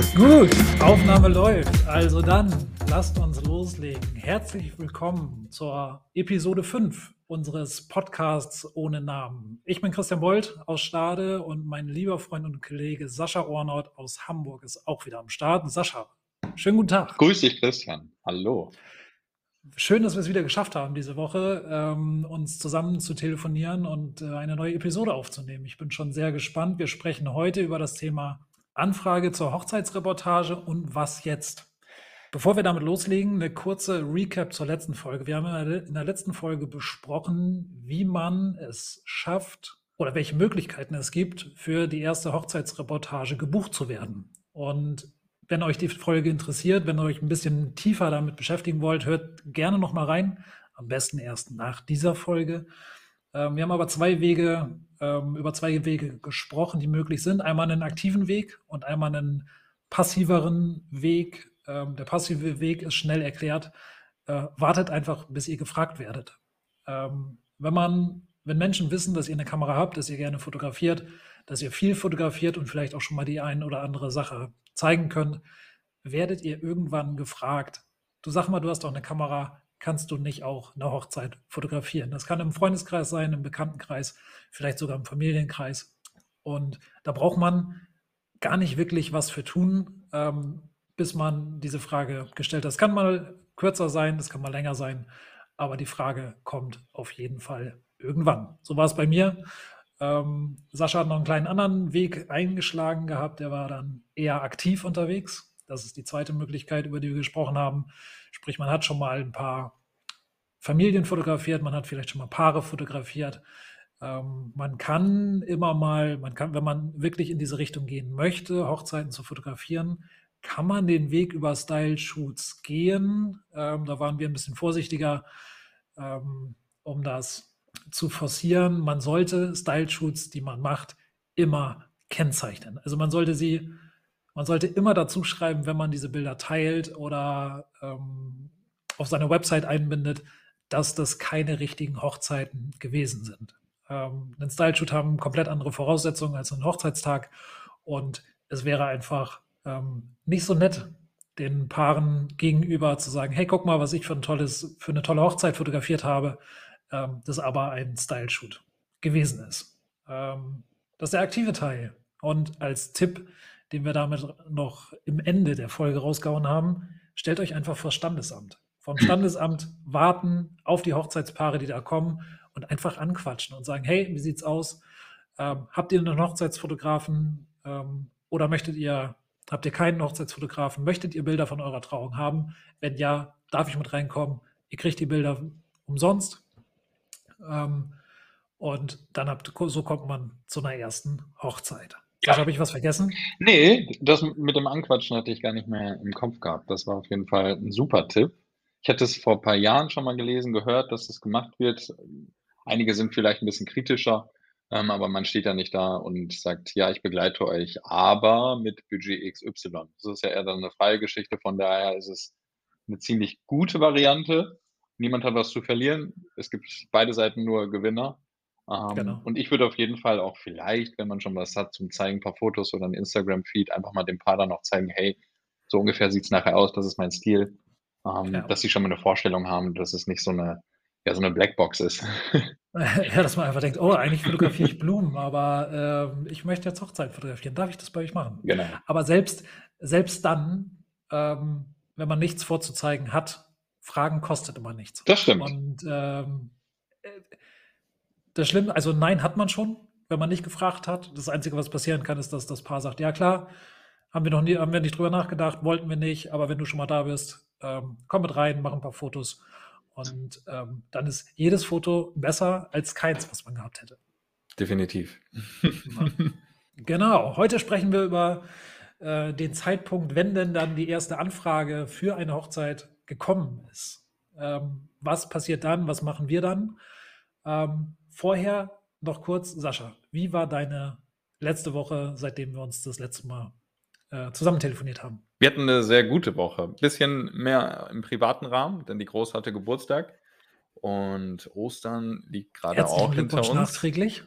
Gut, Aufnahme läuft. Also dann, lasst uns loslegen. Herzlich willkommen zur Episode 5 unseres Podcasts ohne Namen. Ich bin Christian Bold aus Stade und mein lieber Freund und Kollege Sascha Ornott aus Hamburg ist auch wieder am Start. Sascha, schönen guten Tag. Grüß dich, Christian. Hallo. Schön, dass wir es wieder geschafft haben, diese Woche ähm, uns zusammen zu telefonieren und äh, eine neue Episode aufzunehmen. Ich bin schon sehr gespannt. Wir sprechen heute über das Thema Anfrage zur Hochzeitsreportage und was jetzt. Bevor wir damit loslegen, eine kurze Recap zur letzten Folge. Wir haben in der letzten Folge besprochen, wie man es schafft oder welche Möglichkeiten es gibt, für die erste Hochzeitsreportage gebucht zu werden. Und wenn euch die Folge interessiert, wenn ihr euch ein bisschen tiefer damit beschäftigen wollt, hört gerne noch mal rein. Am besten erst nach dieser Folge. Ähm, wir haben aber zwei Wege, ähm, über zwei Wege gesprochen, die möglich sind. Einmal einen aktiven Weg und einmal einen passiveren Weg. Ähm, der passive Weg ist schnell erklärt. Äh, wartet einfach, bis ihr gefragt werdet. Ähm, wenn man, wenn Menschen wissen, dass ihr eine Kamera habt, dass ihr gerne fotografiert, dass ihr viel fotografiert und vielleicht auch schon mal die ein oder andere Sache zeigen könnt, werdet ihr irgendwann gefragt, du sag mal, du hast doch eine Kamera, kannst du nicht auch eine Hochzeit fotografieren? Das kann im Freundeskreis sein, im Bekanntenkreis, vielleicht sogar im Familienkreis. Und da braucht man gar nicht wirklich was für tun, ähm, bis man diese Frage gestellt hat. Das kann mal kürzer sein, das kann mal länger sein, aber die Frage kommt auf jeden Fall irgendwann. So war es bei mir. Ähm, Sascha hat noch einen kleinen anderen Weg eingeschlagen gehabt. Der war dann eher aktiv unterwegs. Das ist die zweite Möglichkeit, über die wir gesprochen haben. Sprich, man hat schon mal ein paar Familien fotografiert, man hat vielleicht schon mal Paare fotografiert. Ähm, man kann immer mal, man kann, wenn man wirklich in diese Richtung gehen möchte, Hochzeiten zu fotografieren, kann man den Weg über Style-Shoots gehen. Ähm, da waren wir ein bisschen vorsichtiger, ähm, um das zu forcieren. Man sollte Style-Shoots, die man macht, immer kennzeichnen. Also man sollte sie, man sollte immer dazu schreiben, wenn man diese Bilder teilt oder ähm, auf seine Website einbindet, dass das keine richtigen Hochzeiten gewesen sind. Ähm, ein Style-Shoot haben komplett andere Voraussetzungen als ein Hochzeitstag und es wäre einfach ähm, nicht so nett, den Paaren gegenüber zu sagen, hey, guck mal, was ich für ein tolles, für eine tolle Hochzeit fotografiert habe ähm, das aber ein Style-Shoot gewesen ist. Ähm, das ist der aktive Teil. Und als Tipp, den wir damit noch im Ende der Folge rausgehauen haben, stellt euch einfach vor Standesamt. Vom Standesamt warten auf die Hochzeitspaare, die da kommen und einfach anquatschen und sagen, hey, wie sieht's aus? Ähm, habt ihr einen Hochzeitsfotografen ähm, oder möchtet ihr, habt ihr keinen Hochzeitsfotografen? Möchtet ihr Bilder von eurer Trauung haben? Wenn ja, darf ich mit reinkommen? Ihr kriegt die Bilder umsonst. Ähm, und dann habt, so kommt man zu einer ersten Hochzeit. Ja. Habe ich was vergessen? Nee, das mit dem Anquatschen hatte ich gar nicht mehr im Kopf gehabt. Das war auf jeden Fall ein super Tipp. Ich hatte es vor ein paar Jahren schon mal gelesen, gehört, dass das gemacht wird. Einige sind vielleicht ein bisschen kritischer, ähm, aber man steht ja nicht da und sagt, ja, ich begleite euch, aber mit Budget XY. Das ist ja eher dann eine freie Geschichte, von daher ist es eine ziemlich gute Variante niemand hat was zu verlieren. Es gibt beide Seiten nur Gewinner. Ähm, genau. Und ich würde auf jeden Fall auch vielleicht, wenn man schon was hat zum Zeigen, ein paar Fotos oder ein Instagram-Feed, einfach mal dem Paar dann noch zeigen, hey, so ungefähr sieht es nachher aus, das ist mein Stil. Ähm, ja. Dass sie schon mal eine Vorstellung haben, dass es nicht so eine, ja, so eine Blackbox ist. ja, dass man einfach denkt, oh, eigentlich fotografiere ich Blumen, aber äh, ich möchte jetzt Hochzeit fotografieren. Darf ich das bei euch machen? Genau. Aber selbst, selbst dann, ähm, wenn man nichts vorzuzeigen hat, Fragen kostet immer nichts. Das stimmt. Und ähm, äh, das Schlimme, also nein hat man schon, wenn man nicht gefragt hat. Das Einzige, was passieren kann, ist, dass das Paar sagt, ja klar, haben wir noch nie, haben wir nicht drüber nachgedacht, wollten wir nicht, aber wenn du schon mal da bist, ähm, komm mit rein, mach ein paar Fotos. Und ähm, dann ist jedes Foto besser als keins, was man gehabt hätte. Definitiv. genau. Heute sprechen wir über äh, den Zeitpunkt, wenn denn dann die erste Anfrage für eine Hochzeit gekommen ist. Ähm, was passiert dann? Was machen wir dann? Ähm, vorher noch kurz, Sascha, wie war deine letzte Woche, seitdem wir uns das letzte Mal äh, zusammen telefoniert haben? Wir hatten eine sehr gute Woche. Bisschen mehr im privaten Rahmen, denn die Groß hatte Geburtstag und Ostern liegt gerade auch hinter uns. nachträglich.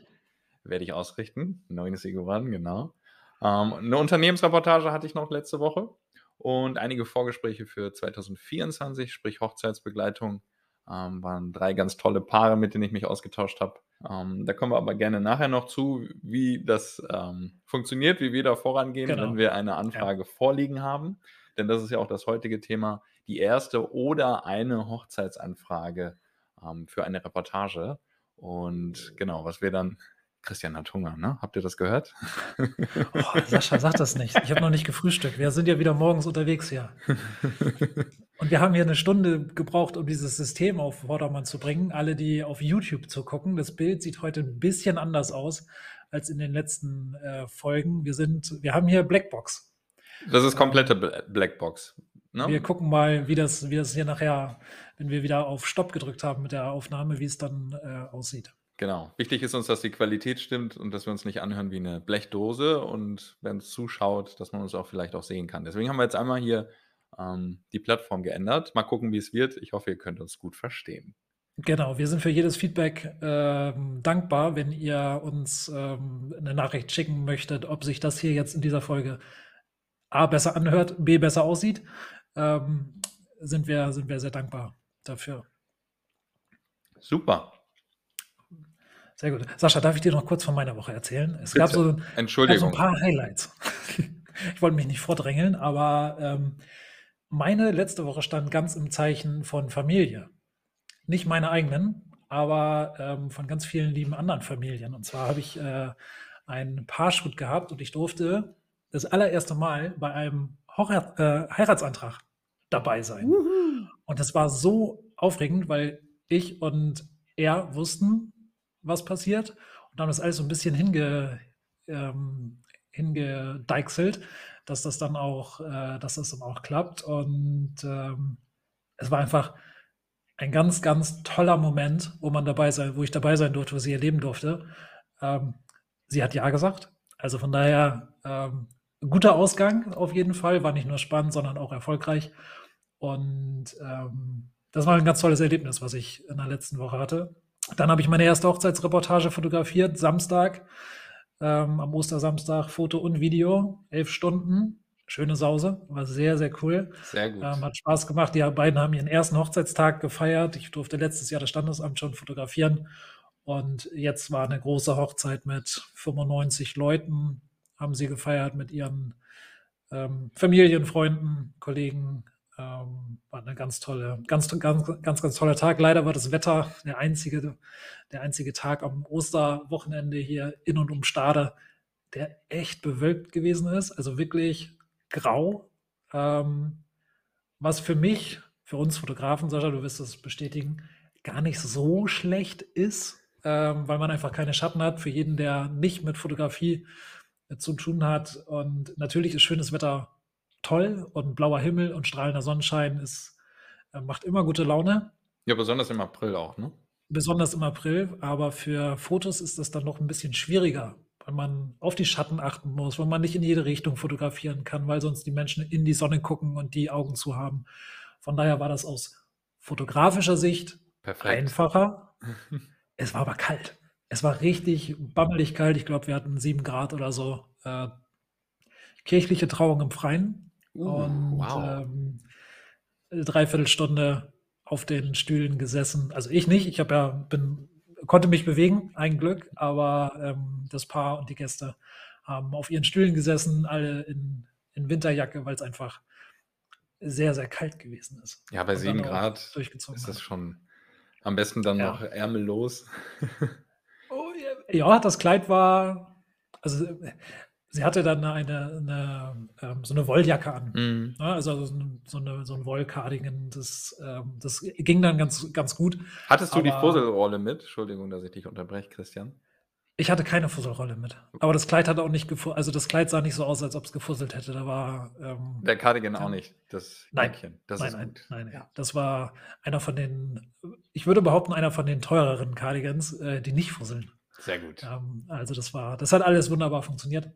Werde ich ausrichten. Neun ist geworden, genau. Ähm, eine Unternehmensreportage hatte ich noch letzte Woche und einige Vorgespräche für 2024, sprich Hochzeitsbegleitung. Ähm, waren drei ganz tolle Paare, mit denen ich mich ausgetauscht habe. Ähm, da kommen wir aber gerne nachher noch zu, wie das ähm, funktioniert, wie wir da vorangehen, genau. wenn wir eine Anfrage ja. vorliegen haben. Denn das ist ja auch das heutige Thema, die erste oder eine Hochzeitsanfrage ähm, für eine Reportage. Und genau, was wir dann Christian hat Hunger, ne? Habt ihr das gehört? Oh, Sascha, sag das nicht. Ich habe noch nicht gefrühstückt. Wir sind ja wieder morgens unterwegs hier. Und wir haben hier eine Stunde gebraucht, um dieses System auf Vordermann zu bringen. Alle, die auf YouTube zu gucken, das Bild sieht heute ein bisschen anders aus als in den letzten äh, Folgen. Wir sind, wir haben hier Blackbox. Das ist komplette Blackbox. Ne? Wir gucken mal, wie das, wie das hier nachher, wenn wir wieder auf Stopp gedrückt haben mit der Aufnahme, wie es dann äh, aussieht. Genau. Wichtig ist uns, dass die Qualität stimmt und dass wir uns nicht anhören wie eine Blechdose und wenn es zuschaut, dass man uns auch vielleicht auch sehen kann. Deswegen haben wir jetzt einmal hier ähm, die Plattform geändert. Mal gucken, wie es wird. Ich hoffe, ihr könnt uns gut verstehen. Genau, wir sind für jedes Feedback ähm, dankbar, wenn ihr uns ähm, eine Nachricht schicken möchtet, ob sich das hier jetzt in dieser Folge A besser anhört, B besser aussieht. Ähm, sind, wir, sind wir sehr dankbar dafür. Super. Sehr gut. Sascha, darf ich dir noch kurz von meiner Woche erzählen? Es Bitte. gab so, Entschuldigung. so ein paar Highlights. ich wollte mich nicht vordrängeln, aber ähm, meine letzte Woche stand ganz im Zeichen von Familie. Nicht meine eigenen, aber ähm, von ganz vielen lieben anderen Familien. Und zwar habe ich äh, ein Paarshoot gehabt und ich durfte das allererste Mal bei einem Hochrat, äh, Heiratsantrag dabei sein. Uhu. Und das war so aufregend, weil ich und er wussten, was passiert. Und haben das alles so ein bisschen hinge, ähm, hingedeichselt, dass das dann auch, äh, dass das dann auch klappt. Und ähm, es war einfach ein ganz, ganz toller Moment, wo man dabei sein, wo ich dabei sein durfte, wo sie erleben durfte. Ähm, sie hat ja gesagt. Also von daher ähm, guter Ausgang auf jeden Fall. War nicht nur spannend, sondern auch erfolgreich. Und ähm, das war ein ganz tolles Erlebnis, was ich in der letzten Woche hatte. Dann habe ich meine erste Hochzeitsreportage fotografiert, Samstag, ähm, am Ostersamstag, Foto und Video, elf Stunden. Schöne Sause, war sehr, sehr cool. Sehr gut. Ähm, hat Spaß gemacht. Die beiden haben ihren ersten Hochzeitstag gefeiert. Ich durfte letztes Jahr das Standesamt schon fotografieren. Und jetzt war eine große Hochzeit mit 95 Leuten, haben sie gefeiert mit ihren ähm, Familien, Freunden, Kollegen, ähm, war eine ganz tolle, ganz, ganz, ganz, ganz toller Tag. Leider war das Wetter der einzige, der einzige Tag am Osterwochenende hier in und um Stade, der echt bewölkt gewesen ist. Also wirklich grau. Ähm, was für mich, für uns Fotografen, Sascha, du wirst das bestätigen, gar nicht so schlecht ist, ähm, weil man einfach keine Schatten hat. Für jeden, der nicht mit Fotografie zu tun hat. Und natürlich ist schönes Wetter toll und blauer Himmel und strahlender Sonnenschein ist, äh, macht immer gute Laune. Ja, besonders im April auch, ne? Besonders im April, aber für Fotos ist das dann noch ein bisschen schwieriger, weil man auf die Schatten achten muss, weil man nicht in jede Richtung fotografieren kann, weil sonst die Menschen in die Sonne gucken und die Augen zu haben. Von daher war das aus fotografischer Sicht Perfekt. einfacher. es war aber kalt. Es war richtig bammelig kalt. Ich glaube, wir hatten sieben Grad oder so. Äh, kirchliche Trauung im Freien. Uh, und wow. ähm, dreiviertel auf den Stühlen gesessen. Also ich nicht, ich habe ja, bin, konnte mich bewegen, ein Glück, aber ähm, das Paar und die Gäste haben auf ihren Stühlen gesessen, alle in, in Winterjacke, weil es einfach sehr, sehr kalt gewesen ist. Ja, bei sieben Grad ist das schon am besten dann ja. noch ärmellos. oh, ja, das Kleid war, also sie hatte dann eine, eine ähm, so eine Wolljacke an. Mhm. Ja, also so, eine, so, ein Wollcardigan. Das, ähm, das ging dann ganz, ganz gut. Hattest du aber, die Fusselrolle mit? Entschuldigung, dass ich dich unterbreche, Christian. Ich hatte keine Fusselrolle mit. Aber das Kleid hat auch nicht gefusselt. Also das Kleid sah nicht so aus, als ob es gefusselt hätte. Da war. Ähm, Der Cardigan auch nicht. Das nein. Das nein, nein, nein, nein. Ja. Das war einer von den, ich würde behaupten, einer von den teureren Cardigans, äh, die nicht fusseln. Sehr gut. Ähm, also das war, das hat alles wunderbar funktioniert.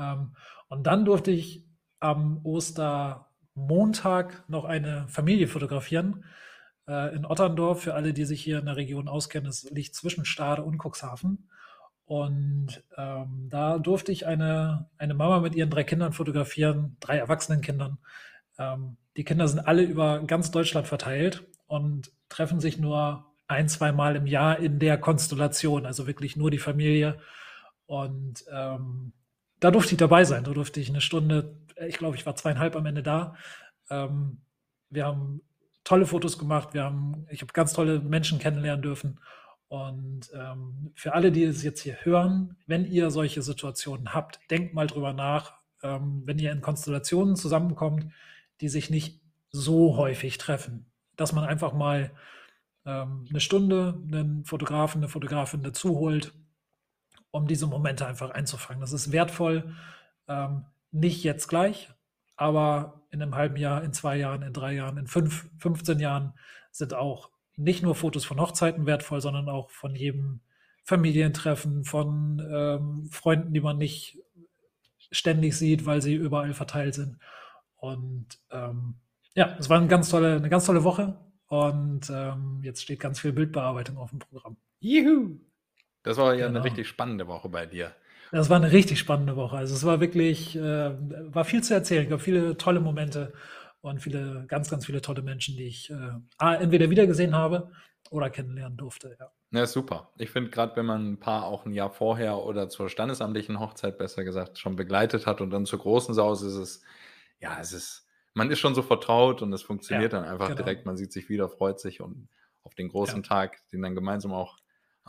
Ähm, und dann durfte ich am Ostermontag noch eine Familie fotografieren äh, in Otterndorf. Für alle, die sich hier in der Region auskennen, es liegt zwischen Stade und Cuxhaven. Und ähm, da durfte ich eine, eine Mama mit ihren drei Kindern fotografieren, drei erwachsenen Kindern. Ähm, die Kinder sind alle über ganz Deutschland verteilt und treffen sich nur ein, zwei Mal im Jahr in der Konstellation, also wirklich nur die Familie. Und ähm, da durfte ich dabei sein. Da durfte ich eine Stunde, ich glaube, ich war zweieinhalb am Ende da. Ähm, wir haben tolle Fotos gemacht. Wir haben, ich habe ganz tolle Menschen kennenlernen dürfen. Und ähm, für alle, die es jetzt hier hören, wenn ihr solche Situationen habt, denkt mal drüber nach, ähm, wenn ihr in Konstellationen zusammenkommt, die sich nicht so häufig treffen, dass man einfach mal ähm, eine Stunde einen Fotografen, eine Fotografin dazu holt, um diese Momente einfach einzufangen. Das ist wertvoll, ähm, nicht jetzt gleich, aber in einem halben Jahr, in zwei Jahren, in drei Jahren, in fünf, 15 Jahren sind auch nicht nur Fotos von Hochzeiten wertvoll, sondern auch von jedem Familientreffen, von ähm, Freunden, die man nicht ständig sieht, weil sie überall verteilt sind. Und ähm, ja, es war eine ganz tolle, eine ganz tolle Woche. Und ähm, jetzt steht ganz viel Bildbearbeitung auf dem Programm. Juhu! Das war ja genau. eine richtig spannende Woche bei dir. Das war eine richtig spannende Woche. Also es war wirklich, äh, war viel zu erzählen. Es gab viele tolle Momente und viele, ganz, ganz viele tolle Menschen, die ich äh, entweder wiedergesehen habe oder kennenlernen durfte. Ja, ja super. Ich finde gerade, wenn man ein Paar auch ein Jahr vorher oder zur standesamtlichen Hochzeit besser gesagt schon begleitet hat und dann zur großen Saus ist es, ja, es ist, man ist schon so vertraut und es funktioniert ja, dann einfach genau. direkt. Man sieht sich wieder, freut sich und auf den großen ja. Tag, den dann gemeinsam auch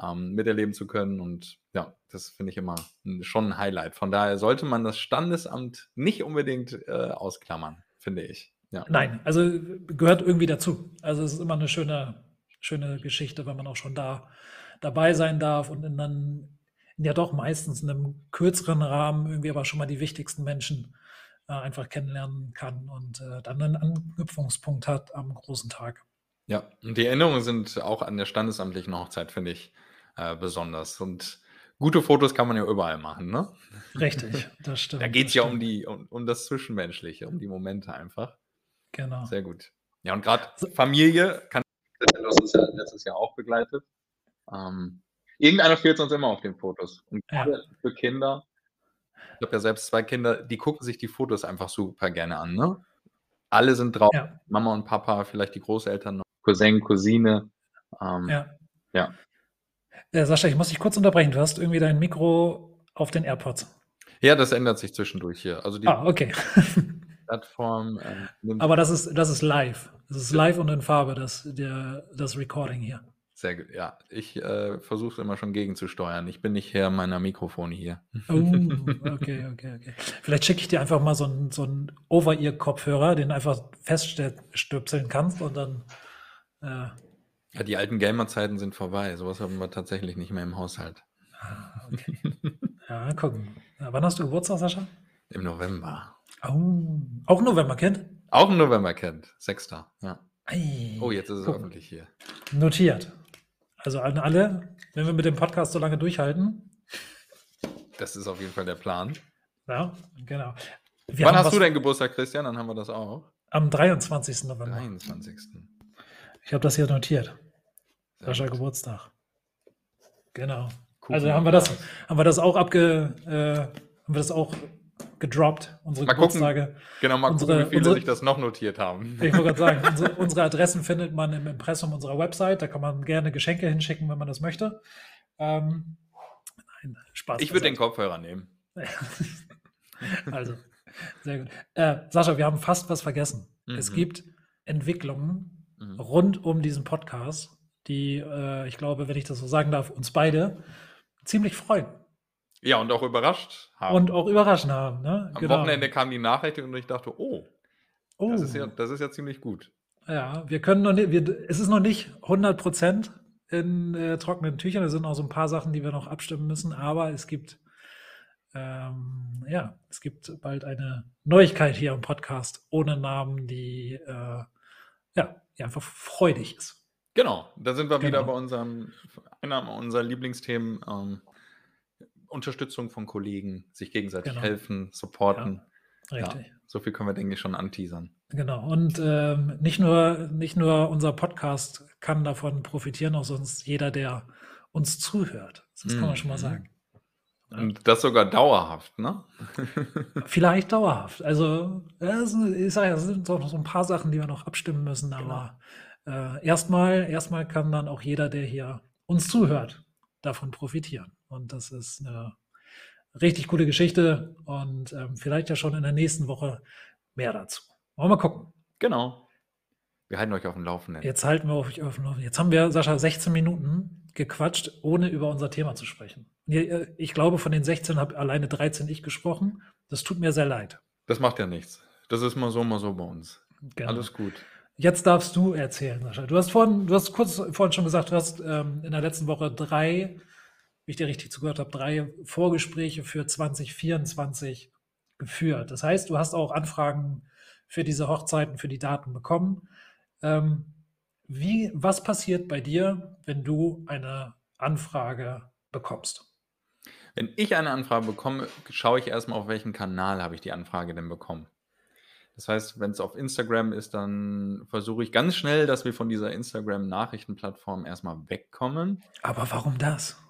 ähm, miterleben zu können. Und ja, das finde ich immer schon ein Highlight. Von daher sollte man das Standesamt nicht unbedingt äh, ausklammern, finde ich. Ja. Nein, also gehört irgendwie dazu. Also es ist immer eine schöne, schöne Geschichte, wenn man auch schon da dabei sein darf und in dann ja doch meistens in einem kürzeren Rahmen irgendwie aber schon mal die wichtigsten Menschen äh, einfach kennenlernen kann und äh, dann einen Anknüpfungspunkt hat am großen Tag. Ja, und die Erinnerungen sind auch an der standesamtlichen Hochzeit, finde ich, äh, besonders. Und gute Fotos kann man ja überall machen, ne? Richtig, das stimmt. Da geht es ja um die, um, um das Zwischenmenschliche, um die Momente einfach. Genau. Sehr gut. Ja, und gerade Familie kann das uns ja letztes Jahr auch begleitet. Ähm, irgendeiner fehlt uns immer auf den Fotos. Und ja. für Kinder, ich habe ja selbst zwei Kinder, die gucken sich die Fotos einfach super gerne an, ne? Alle sind drauf. Ja. Mama und Papa, vielleicht die Großeltern noch, Cousin, Cousine. Ähm, ja. ja. Ja, Sascha, ich muss dich kurz unterbrechen. Du hast irgendwie dein Mikro auf den AirPods. Ja, das ändert sich zwischendurch hier. Also die ah, okay. Plattform. Ähm, Aber das ist, das ist live. Das ist live und in Farbe, das, der, das Recording hier. Sehr gut. Ja, ich äh, versuche immer schon gegenzusteuern. Ich bin nicht Herr meiner Mikrofone hier. Oh, okay, okay, okay. Vielleicht schicke ich dir einfach mal so einen, so Over-Ear-Kopfhörer, den einfach feststöpseln kannst und dann. Äh, ja, die alten Gamer-Zeiten sind vorbei. Sowas haben wir tatsächlich nicht mehr im Haushalt. Ah, okay. ja, gucken. wann hast du Geburtstag, Sascha? Im November. Oh, auch November kennt? Auch ein November kennt. Sechster, ja. Ei, oh, jetzt ist es gucken. öffentlich hier. Notiert. Also an alle, wenn wir mit dem Podcast so lange durchhalten. Das ist auf jeden Fall der Plan. Ja, genau. Wir Wann hast du deinen Geburtstag, Christian? Dann haben wir das auch. Am 23. November. 23. Ich habe das hier notiert. Sascha Geburtstag. Genau. Cool. Also haben wir das, haben wir das auch abge, äh, haben wir das auch gedroppt, unsere mal Geburtstage. Gucken, genau, mal unsere, gucken, wie viele unsere, sich das noch notiert haben. Ich wollte gerade sagen, unsere, unsere, Adressen findet man im Impressum unserer Website. Da kann man gerne Geschenke hinschicken, wenn man das möchte. Ähm, nein, Spaß. Ich würde den Kopfhörer nehmen. also, sehr gut. Äh, Sascha, wir haben fast was vergessen. Mhm. Es gibt Entwicklungen mhm. rund um diesen Podcast, die, äh, ich glaube, wenn ich das so sagen darf, uns beide ziemlich freuen. Ja, und auch überrascht haben. Und auch überraschen haben. Ne? Am genau. Wochenende kam die Nachricht und ich dachte, oh, oh. Das, ist ja, oh. das ist ja ziemlich gut. Ja, wir können noch nicht, wir, es ist noch nicht 100 Prozent in äh, trockenen Tüchern. Es sind noch so ein paar Sachen, die wir noch abstimmen müssen, aber es gibt, ähm, ja, es gibt bald eine Neuigkeit hier im Podcast ohne Namen, die, äh, ja, einfach freudig ist. Genau, da sind wir genau. wieder bei unserem, einer unserer Lieblingsthemen. Ähm, Unterstützung von Kollegen, sich gegenseitig genau. helfen, supporten. Ja, richtig. Ja, so viel können wir, denke ich, schon anteasern. Genau. Und ähm, nicht, nur, nicht nur unser Podcast kann davon profitieren, auch sonst jeder, der uns zuhört. Das kann man schon mal mhm. sagen. Und das sogar dauerhaft, ne? Vielleicht dauerhaft. Also, ich sage es sind noch so ein paar Sachen, die wir noch abstimmen müssen, Genau. aber äh, erstmal erstmal kann dann auch jeder, der hier uns zuhört, davon profitieren. Und das ist eine richtig coole Geschichte und ähm, vielleicht ja schon in der nächsten Woche mehr dazu. Wollen wir mal gucken. Genau. Wir halten euch auf dem Laufenden. Jetzt halten wir euch auf dem Laufenden. Jetzt haben wir, Sascha, 16 Minuten gequatscht, ohne über unser Thema zu sprechen. Äh, Ich glaube, von den 16 habe alleine 13 ich gesprochen. Das tut mir sehr leid. Das macht ja nichts. Das ist mal so, mal so bei uns. Genau. Alles gut. Jetzt darfst du erzählen, Sascha. Du hast vorhin, du hast kurz vorhin schon gesagt, du hast ähm, in der letzten Woche drei, wie ich dir richtig zugehört habe, drei Vorgespräche für 2024 geführt. Das heißt, du hast auch Anfragen für diese Hochzeiten, für die Daten bekommen. Ähm, wie, was passiert bei dir, wenn du eine Anfrage bekommst? Wenn ich eine Anfrage bekomme, schaue ich erstmal, auf welchen Kanal habe ich die Anfrage denn bekommen. Das heißt, wenn es auf Instagram ist, dann versuche ich ganz schnell, dass wir von dieser Instagram-Nachrichtenplattform erstmal wegkommen, Aber warum das?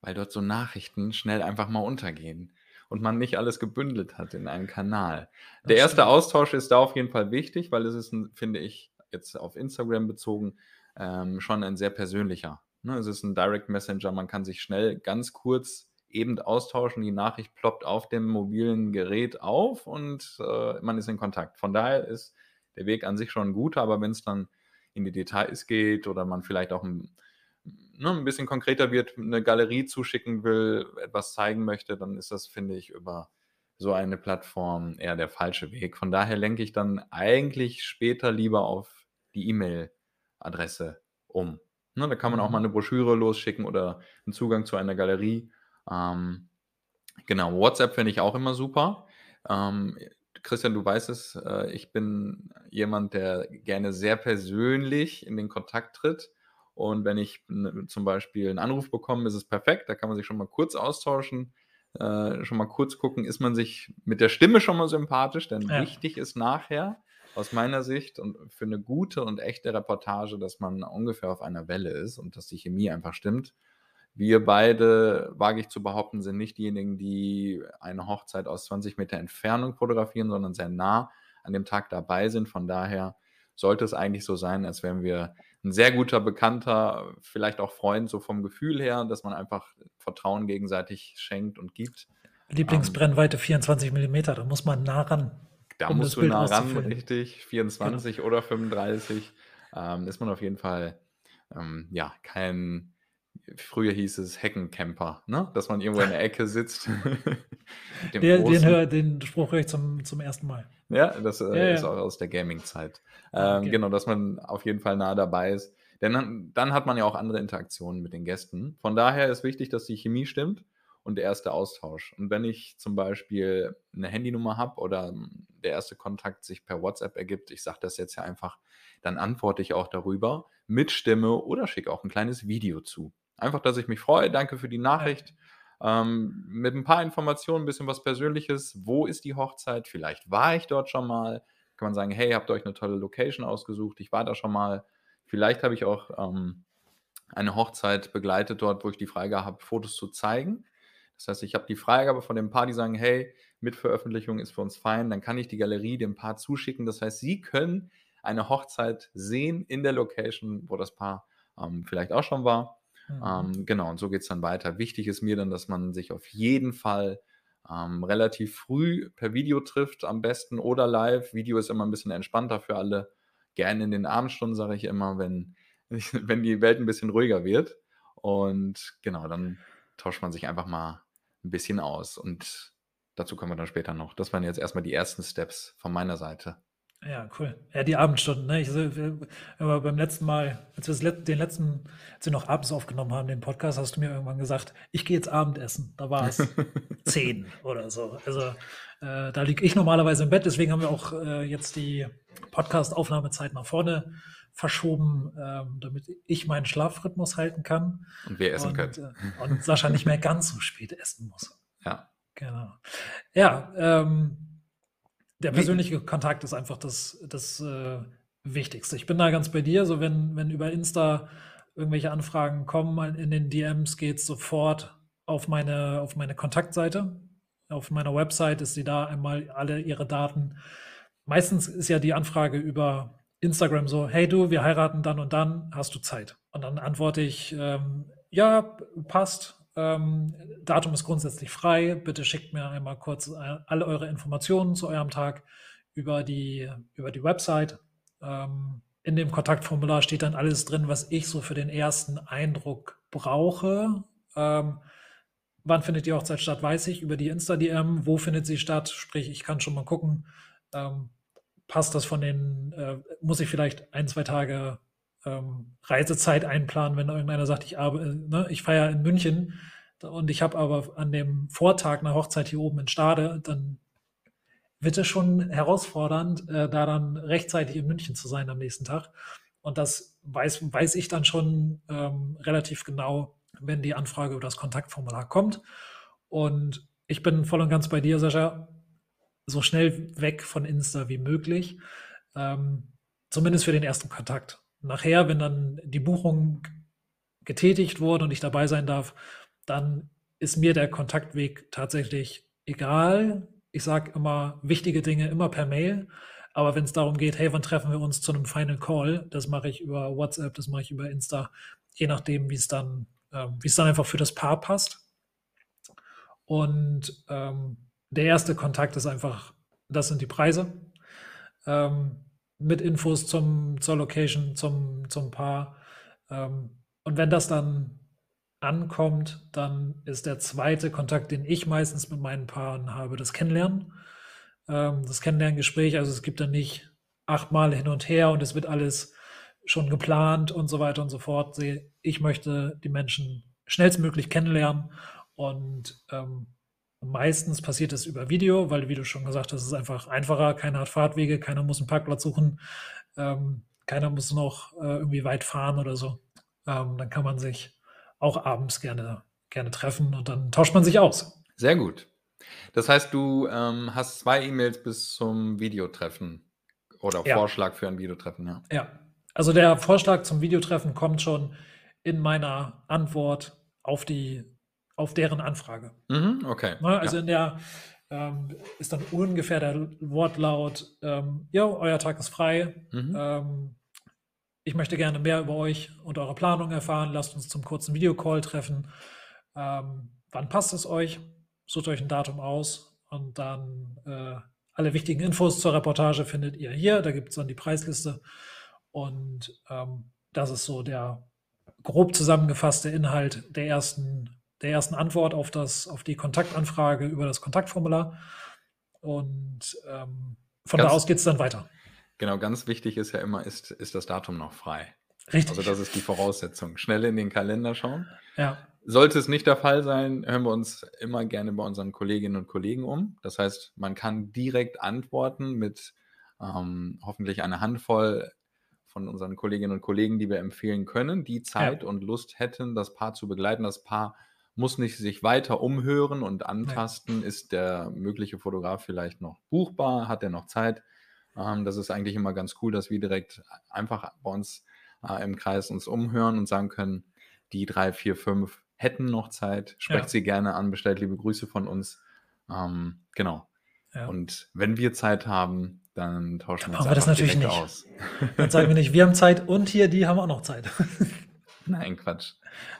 weil dort so Nachrichten schnell einfach mal untergehen und man nicht alles gebündelt hat in einen Kanal. Der erste. Austausch ist da auf jeden Fall wichtig, weil es ist, finde ich, jetzt auf Instagram bezogen, ähm, schon ein sehr persönlicher. Ne? Es ist ein Direct Messenger, man kann sich schnell ganz kurz eben austauschen, die Nachricht ploppt auf dem mobilen Gerät auf und äh, man ist in Kontakt. Von daher ist der Weg an sich schon guter, aber wenn es dann in die Details geht oder man vielleicht auch ein, ne, ein bisschen konkreter wird, eine Galerie zuschicken will, etwas zeigen möchte, dann ist das, finde ich, über so eine Plattform eher der falsche Weg. Von daher lenke ich dann eigentlich später lieber auf die E-Mail-Adresse um. Ne, da kann man auch Mhm. mal eine Broschüre losschicken oder einen Zugang zu einer Galerie. Ähm, genau, WhatsApp finde ich auch immer super. Ähm, Christian, du weißt es, äh, ich bin jemand, der gerne sehr persönlich in den Kontakt tritt. Und wenn ich n- zum Beispiel einen Anruf bekomme, ist es perfekt. Da kann man sich schon mal kurz austauschen, äh, schon mal kurz gucken, ist man sich mit der Stimme schon mal sympathisch. Denn Ja. wichtig ist nachher, aus meiner Sicht und für eine gute und echte Reportage, dass man ungefähr auf einer Welle ist und dass die Chemie einfach stimmt. Wir beide, wage ich zu behaupten, sind nicht diejenigen, die eine Hochzeit aus 20 Meter Entfernung fotografieren, sondern sehr nah an dem Tag dabei sind. Von daher sollte es eigentlich so sein, als wären wir ein sehr guter Bekannter, vielleicht auch Freund, so vom Gefühl her, dass man einfach Vertrauen gegenseitig schenkt und gibt. Lieblingsbrennweite 24 Millimeter, da muss man nah ran. Da Um musst du Bild nah ran, richtig. 24 oder 35. Ähm, ist man auf jeden Fall, ähm, ja, kein, früher hieß es Heckencamper, ne? Dass man irgendwo in der Ecke sitzt. dem Den, hör, den Spruch höre ich zum, zum ersten Mal. Ja, das äh, Ja, ja. ist auch aus der Gaming-Zeit. Ah, Ähm, okay. Genau, dass man auf jeden Fall nah dabei ist. Denn dann, dann hat man ja auch andere Interaktionen mit den Gästen. Von daher ist wichtig, dass die Chemie stimmt und der erste Austausch. Und wenn ich zum Beispiel eine Handynummer habe oder der erste Kontakt sich per WhatsApp ergibt, ich sage das jetzt ja einfach, dann antworte ich auch darüber mit Stimme oder schicke auch ein kleines Video zu. Einfach, dass ich mich freue. Danke für die Nachricht. Ähm, mit ein paar Informationen, ein bisschen was Persönliches. Wo ist die Hochzeit? Vielleicht war ich dort schon mal. Kann man sagen, hey, habt ihr euch eine tolle Location ausgesucht? Ich war da schon mal. Vielleicht habe ich auch ähm, eine Hochzeit begleitet dort, wo ich die Freigabe habe, Fotos zu zeigen. Das heißt, ich habe die Freigabe von dem Paar, die sagen, hey, mit Veröffentlichung ist für uns fein. Dann kann ich die Galerie dem Paar zuschicken. Das heißt, sie können eine Hochzeit sehen in der Location, wo das Paar ähm, vielleicht auch schon war. Mhm. Ähm, genau, und so geht es dann weiter. Wichtig ist mir dann, dass man sich auf jeden Fall ähm, relativ früh per Video trifft, am besten oder live. Video ist immer ein bisschen entspannter für alle. Gerne in den Abendstunden, sage ich immer, wenn, wenn die Welt ein bisschen ruhiger wird. Und genau, dann tauscht man sich einfach mal ein bisschen aus. Und dazu kommen wir dann später noch. Das waren jetzt erstmal die ersten Steps von meiner Seite. Ja, cool. Ja, die Abendstunden. Ne? Ich, aber beim letzten Mal, als wir den letzten, als wir noch abends aufgenommen haben, den Podcast, hast du mir irgendwann gesagt, ich gehe jetzt Abendessen. Da war es zehn oder so. Also äh, da liege ich normalerweise im Bett, deswegen haben wir auch äh, jetzt die Podcast-Aufnahmezeit nach vorne verschoben, ähm, damit ich meinen Schlafrhythmus halten kann Und wir essen und, können. äh, und Sascha nicht mehr ganz so spät essen muss. Ja. Genau. Ja, ähm, der persönliche Kontakt ist einfach das, das äh, Wichtigste. Ich bin da ganz bei dir. So, wenn, wenn über Insta irgendwelche Anfragen kommen, in den DMs geht es sofort auf meine, auf meine Kontaktseite. Auf meiner Website ist sie da einmal alle ihre Daten. Meistens ist ja die Anfrage über Instagram so, hey du, wir heiraten dann und dann, hast du Zeit? Und dann antworte ich, ähm, ja, passt. Ähm, Datum ist grundsätzlich frei. Bitte schickt mir einmal kurz äh, alle eure Informationen zu eurem Tag über die, über die Website. Ähm, in dem Kontaktformular steht dann alles drin, was ich so für den ersten Eindruck brauche. Ähm, wann findet die Hochzeit statt, weiß ich über die Insta-DM. Wo findet sie statt? Sprich, ich kann schon mal gucken, ähm, passt das von den, äh, muss ich vielleicht ein, zwei Tage ähm, Reisezeit einplanen, wenn irgendeiner sagt, ich, äh, ne, ich feiere in München und ich habe aber an dem Vortag eine Hochzeit hier oben in Stade, dann wird es schon herausfordernd, äh, da dann rechtzeitig in München zu sein am nächsten Tag. Und das weiß, weiß ich dann schon ähm, relativ genau, wenn die Anfrage über das Kontaktformular kommt. Und ich bin voll und ganz bei dir, Sascha, so schnell weg von Insta wie möglich. Ähm, zumindest für den ersten Kontakt. Nachher, wenn dann die Buchung getätigt wurde und ich dabei sein darf, dann ist mir der Kontaktweg tatsächlich egal. Ich sage immer wichtige Dinge immer per Mail. Aber wenn es darum geht, hey, wann treffen wir uns zu einem Final Call, das mache ich über WhatsApp, das mache ich über Insta, je nachdem, wie es dann, ähm, wie es dann einfach für das Paar passt. Und ähm, der erste Kontakt ist einfach, das sind die Preise. Ähm, mit Infos zum, zur Location, zum, zum Paar. Ähm, und wenn das dann ankommt, dann ist der zweite Kontakt, den ich meistens mit meinen Paaren habe, das Kennenlernen. Ähm, das Kennenlerngespräch, also es gibt dann nicht achtmal hin und her und es wird alles schon geplant und so weiter und so fort. Ich möchte die Menschen schnellstmöglich kennenlernen und ähm, Meistens passiert es über Video, weil, wie du schon gesagt hast, es ist einfach einfacher. Keiner hat Fahrtwege, keiner muss einen Parkplatz suchen, ähm, keiner muss noch äh, irgendwie weit fahren oder so. Ähm, dann kann man sich auch abends gerne, gerne treffen und dann tauscht man sich aus. Sehr gut. Das heißt, du ähm, hast zwei E-Mails bis zum Videotreffen oder ja. Vorschlag für ein Videotreffen, ja. Ja, also der Vorschlag zum Videotreffen kommt schon in meiner Antwort auf die auf deren Anfrage. Mhm, okay. Ne, also ja. in der ähm, ist dann ungefähr der Wortlaut, ähm, ja, euer Tag ist frei. Mhm. Ähm, ich möchte gerne mehr über euch und eure Planung erfahren. Lasst uns zum kurzen Videocall treffen. Ähm, wann passt es euch? Sucht euch ein Datum aus und dann äh, alle wichtigen Infos zur Reportage findet ihr hier. Da gibt es dann die Preisliste. Und ähm, das ist so der grob zusammengefasste Inhalt der ersten der ersten Antwort auf, das, auf die Kontaktanfrage über das Kontaktformular. Und ähm, von ganz, da aus geht es dann weiter. Genau, ganz wichtig ist ja immer, ist, ist das Datum noch frei. Richtig. Also das ist die Voraussetzung. Schnell in den Kalender schauen. Ja. Sollte es nicht der Fall sein, hören wir uns immer gerne bei unseren Kolleginnen und Kollegen um. Das heißt, man kann direkt antworten mit ähm, hoffentlich einer Handvoll von unseren Kolleginnen und Kollegen, die wir empfehlen können, die Zeit ja. und Lust hätten, das Paar zu begleiten. Das Paar muss nicht sich weiter umhören und antasten, Nein. ist der mögliche Fotograf vielleicht noch buchbar, hat er noch Zeit. Ähm, das ist eigentlich immer ganz cool, dass wir direkt einfach bei uns äh, im Kreis uns umhören und sagen können, die drei, vier, fünf hätten noch Zeit, sprecht ja. sie gerne an, bestellt liebe Grüße von uns. Ähm, genau. Ja. Und wenn wir Zeit haben, dann tauschen dann wir uns wir das natürlich nicht. aus. Dann sagen wir nicht, wir haben Zeit und hier, die haben auch noch Zeit. Nein, Quatsch.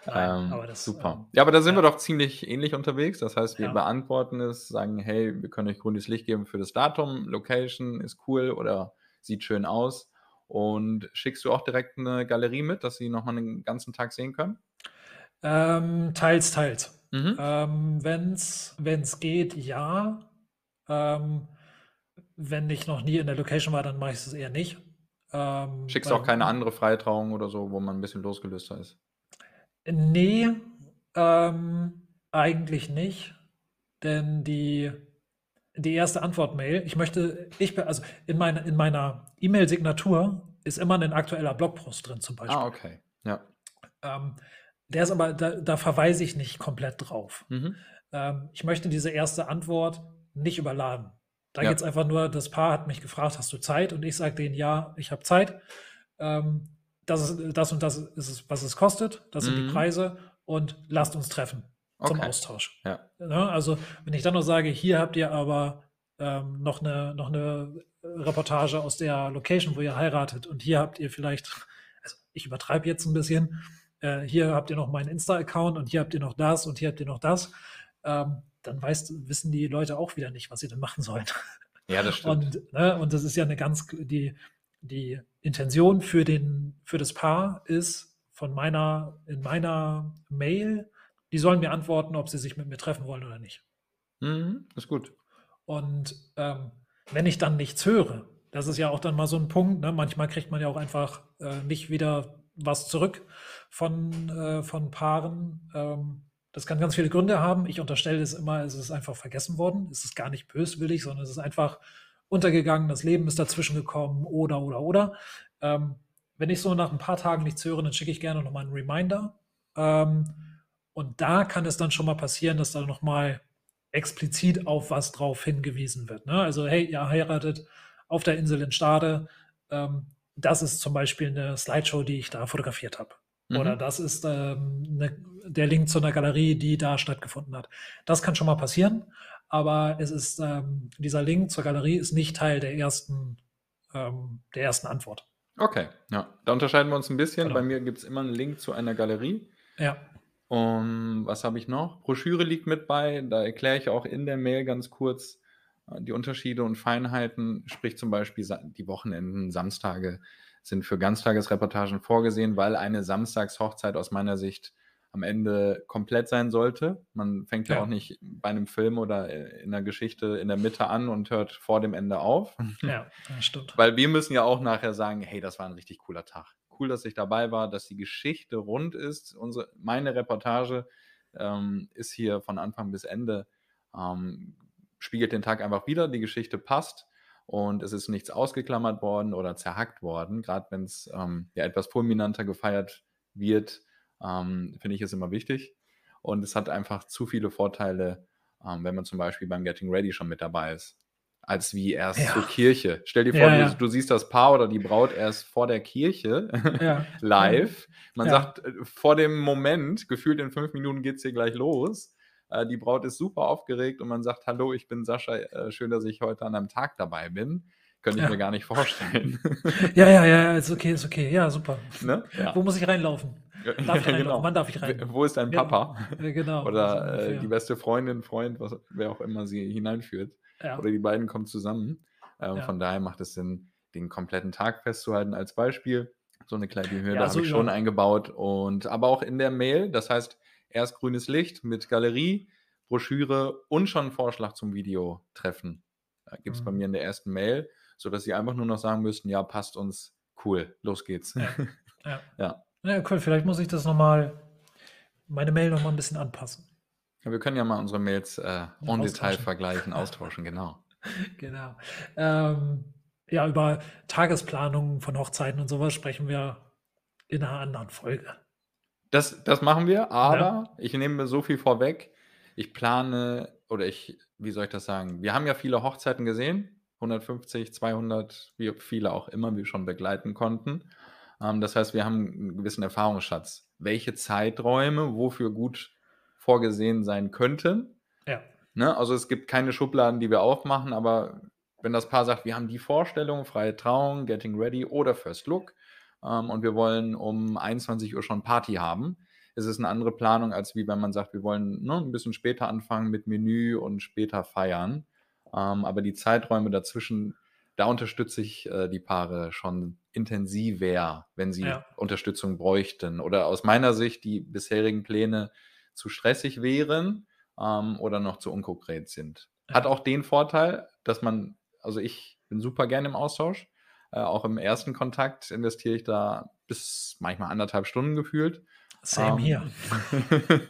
Nein, ähm, aber das, super. Ähm, ja, aber da sind ja. wir doch ziemlich ähnlich unterwegs. Das heißt, wir ja. beantworten es, sagen, hey, wir können euch grünes Licht geben für das Datum, Location ist cool oder sieht schön aus. Und schickst du auch direkt eine Galerie mit, dass sie nochmal den ganzen Tag sehen können? Ähm, teils, teils. Mhm. Ähm, Wenn es geht, ja. Ähm, wenn ich noch nie in der Location war, dann mache ich es eher nicht. Ähm, Schickst du auch keine andere Freitrauung oder so, wo man ein bisschen losgelöster ist? Nee, ähm, eigentlich nicht. Denn die, die erste Antwort-Mail, ich möchte, ich also in, meine, in meiner E-Mail-Signatur ist immer ein aktueller Blogpost drin zum Beispiel. Ah, okay. Ja. Ähm, der ist aber, da, da, verweise ich nicht komplett drauf. Mhm. Ähm, ich möchte diese erste Antwort nicht überladen. Da ja. geht es einfach nur, das Paar hat mich gefragt, hast du Zeit? Und ich sage denen, ja, ich habe Zeit. Ähm, das, ist, das und das ist es, was es kostet. Das sind mhm. die Preise. Und lasst uns treffen. zum Okay. Austausch. Ja. Ne? Also, wenn ich dann noch sage, hier habt ihr aber ähm, noch eine, noch eine Reportage aus der Location, wo ihr heiratet und hier habt ihr vielleicht, also ich übertreibe jetzt ein bisschen, äh, hier habt ihr noch meinen Insta-Account und hier habt ihr noch das und hier habt ihr noch das, ähm, dann weißt, wissen die Leute auch wieder nicht, was sie denn machen sollen. Ja, das stimmt. Und, ne, und das ist ja eine ganz, die, die Intention für, den, für das Paar ist von meiner, in meiner Mail, die sollen mir antworten, ob sie sich mit mir treffen wollen oder nicht. Mhm, ist gut. Und ähm, wenn ich dann nichts höre, das ist ja auch dann mal so ein Punkt, ne? manchmal kriegt man ja auch einfach äh, nicht wieder was zurück von, äh, von Paaren. Ähm, das kann ganz viele Gründe haben. Ich unterstelle es immer, es ist einfach vergessen worden. Es ist gar nicht böswillig, sondern es ist einfach untergegangen. Das Leben ist dazwischen gekommen oder, oder, oder. Ähm, wenn ich so nach ein paar Tagen nichts höre, dann schicke ich gerne nochmal einen Reminder. Ähm, und da kann es dann schon mal passieren, dass da nochmal explizit auf was drauf hingewiesen wird. Ne? Also, hey, ihr heiratet auf der Insel in Stade. Ähm, das ist zum Beispiel eine Slideshow, die ich da fotografiert habe. Oder Mhm. das ist ähm, ne, der Link zu einer Galerie, die da stattgefunden hat. Das kann schon mal passieren, aber es ist ähm, dieser Link zur Galerie ist nicht Teil der ersten, ähm, der ersten Antwort. Okay, ja. Da unterscheiden wir uns ein bisschen. Genau. Bei mir gibt es immer einen Link zu einer Galerie. Ja, Und was habe ich noch? Broschüre liegt mit bei. Da erkläre ich auch in der Mail ganz kurz äh, die Unterschiede und Feinheiten. Sprich zum Beispiel die Wochenenden, Samstage sind für Ganztagesreportagen vorgesehen, weil eine Samstagshochzeit aus meiner Sicht am Ende komplett sein sollte. Man fängt ja, Ja. auch nicht bei einem Film oder äh, in einer Geschichte in der Mitte an und hört vor dem Ende auf. ja, stimmt. Weil wir müssen ja auch nachher sagen, hey, das war ein richtig cooler Tag. Cool, dass ich dabei war, dass die Geschichte rund ist. Unsere, meine Reportage ähm, ist hier von Anfang bis Ende, ähm, spiegelt den Tag einfach wieder, die Geschichte passt und es ist nichts ausgeklammert worden oder zerhackt worden. Gerade wenn es ähm, ja etwas fulminanter gefeiert wird, ähm, finde ich es immer wichtig. Und es hat einfach zu viele Vorteile, ähm, wenn man zum Beispiel beim Getting Ready schon mit dabei ist, als wie erst Ja. zur Kirche. Stell dir vor, Ja, du, du siehst das Paar oder die Braut erst vor der Kirche Ja. live. Man sagt äh, vor dem Moment, gefühlt in fünf Minuten geht es hier gleich los. Äh, Die Braut ist super aufgeregt und man sagt, hallo, ich bin Sascha, äh, schön, dass ich heute an einem Tag dabei bin. Könnte ich Ja. mir gar nicht vorstellen. Ja, ja, ja, ist okay, ist okay. Ja, super. ne? ja. Wo muss ich reinlaufen? Darf ich reinlaufen? genau. Wann darf ich rein? Wo ist dein Ja. Papa? Ja, genau. Oder äh, die beste Freundin, Freund, was, wer auch immer sie hineinführt. Oder die beiden kommen zusammen. Ähm. Von daher macht es Sinn, den kompletten Tag festzuhalten als Beispiel. So eine kleine Hürde Ja, habe so ich schon eingebaut. Und aber auch in der Mail, das heißt, erst grünes Licht mit Galerie, Broschüre und schon Vorschlag zum Videotreffen. Gibt es bei Mhm. mir in der ersten Mail, sodass sie einfach nur noch sagen müssten, ja, passt uns, cool, los geht's. Ja. Ja. Ja. ja, cool. Vielleicht muss ich das nochmal, meine Mail nochmal ein bisschen anpassen. Ja, wir können ja mal unsere Mails äh, en Detail vergleichen, austauschen, genau. Genau. Ähm, ja, über Tagesplanungen von Hochzeiten und sowas sprechen wir in einer anderen Folge. Das, das machen wir, aber ich nehme mir so viel vorweg. Ich plane oder ich, wie soll ich das sagen? Wir haben ja viele Hochzeiten gesehen, 150, 200, wie viele auch immer wir schon begleiten konnten. Ähm, das heißt, wir haben einen gewissen Erfahrungsschatz. Welche Zeiträume wofür gut vorgesehen sein könnten. Ja. Ne? Also es gibt keine Schubladen, die wir aufmachen, aber wenn das Paar sagt, wir haben die Vorstellung, freie Trauung, Getting Ready oder First Look ähm, und wir wollen um 21 Uhr schon Party haben, ist es eine andere Planung, als wie wenn man sagt, wir wollen ne, ein bisschen später anfangen mit Menü und später feiern. Ähm, aber die Zeiträume dazwischen, da unterstütze ich äh, die Paare schon intensiver, wenn sie Ja. Unterstützung bräuchten. Oder aus meiner Sicht die bisherigen Pläne zu stressig wären ähm, oder noch zu unkonkret sind. Hat auch den Vorteil, dass man, also ich bin super gerne im Austausch. Äh, auch im ersten Kontakt investiere ich da bis manchmal anderthalb Stunden gefühlt. Same Ähm, hier.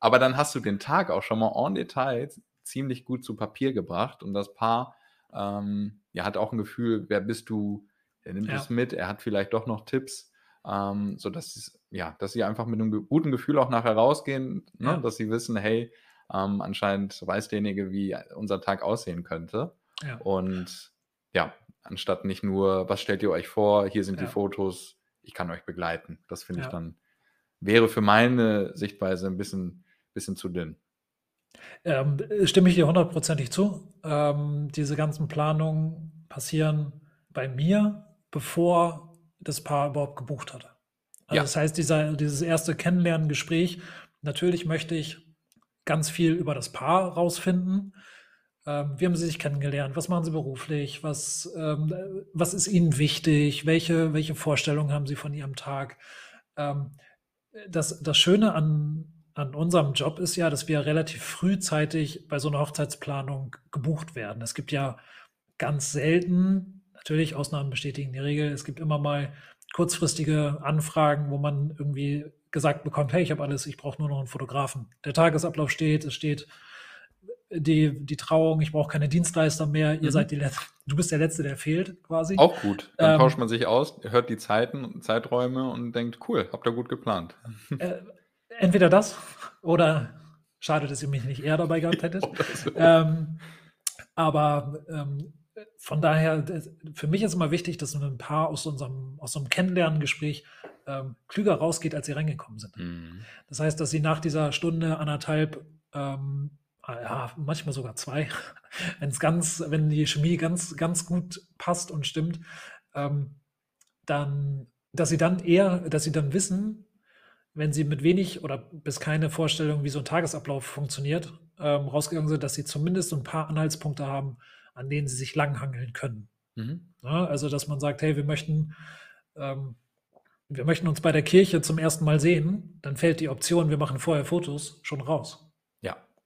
Aber dann hast du den Tag auch schon mal en Detail ziemlich gut zu Papier gebracht und das Paar ähm, ja, hat auch ein Gefühl, wer bist du, er nimmt Ja. es mit, er hat vielleicht doch noch Tipps, ähm, sodass es, ja, dass sie einfach mit einem guten Gefühl auch nachher rausgehen, ne? Ja. dass sie wissen, hey, ähm, anscheinend weiß derjenige, wie unser Tag aussehen könnte. Ja. Und ja, anstatt nicht nur, was stellt ihr euch vor, hier sind Ja. die Fotos, ich kann euch begleiten. Das finde ich Ja. dann, wäre für meine Sichtweise ein bisschen, bisschen zu dünn. Ähm, stimme ich dir hundertprozentig zu. Ähm, diese ganzen Planungen passieren bei mir, bevor das Paar überhaupt gebucht hatte. Also Ja. das heißt, dieser, dieses erste Kennenlerngespräch, natürlich möchte ich ganz viel über das Paar rausfinden. Ähm, wie haben sie sich kennengelernt? Was machen sie beruflich? Was, ähm, was ist ihnen wichtig? Welche, welche Vorstellungen haben sie von ihrem Tag? Ähm, das, das Schöne an, an unserem Job ist ja, dass wir relativ frühzeitig bei so einer Hochzeitsplanung gebucht werden. Es gibt ja ganz selten, natürlich Ausnahmen bestätigen die Regel, es gibt immer mal kurzfristige Anfragen, wo man irgendwie gesagt bekommt, hey, ich habe alles, ich brauche nur noch einen Fotografen. Der Tagesablauf steht, es steht die, die Trauung, ich brauche keine Dienstleister mehr, ihr Mhm. seid die Letzte, du bist der Letzte, der fehlt quasi. Auch gut. Dann Ähm, tauscht man sich aus, hört die Zeiten, Zeiträume und denkt, cool, habt ihr gut geplant. Äh, entweder das oder schade, dass ihr mich nicht eher dabei gehabt hättet. So. ähm, aber ähm, von daher, für mich ist immer wichtig, dass ein Paar aus unserem, aus so einem Kennenlerngespräch ähm, klüger rausgeht, als sie reingekommen sind. Mhm. Das heißt, dass sie nach dieser Stunde, anderthalb, ähm, ja, manchmal sogar zwei, wenn es ganz, wenn die Chemie ganz, ganz gut passt und stimmt, ähm, dann, dass sie dann eher, dass sie dann wissen, wenn sie mit wenig oder bis keine Vorstellung, wie so ein Tagesablauf funktioniert, ähm, rausgegangen sind, dass sie zumindest so ein paar Anhaltspunkte haben, an denen sie sich langhangeln können. Mhm. Ja, also, dass man sagt, hey, wir möchten, ähm, wir möchten uns bei der Kirche zum ersten Mal sehen, dann fällt die Option, wir machen vorher Fotos, schon raus.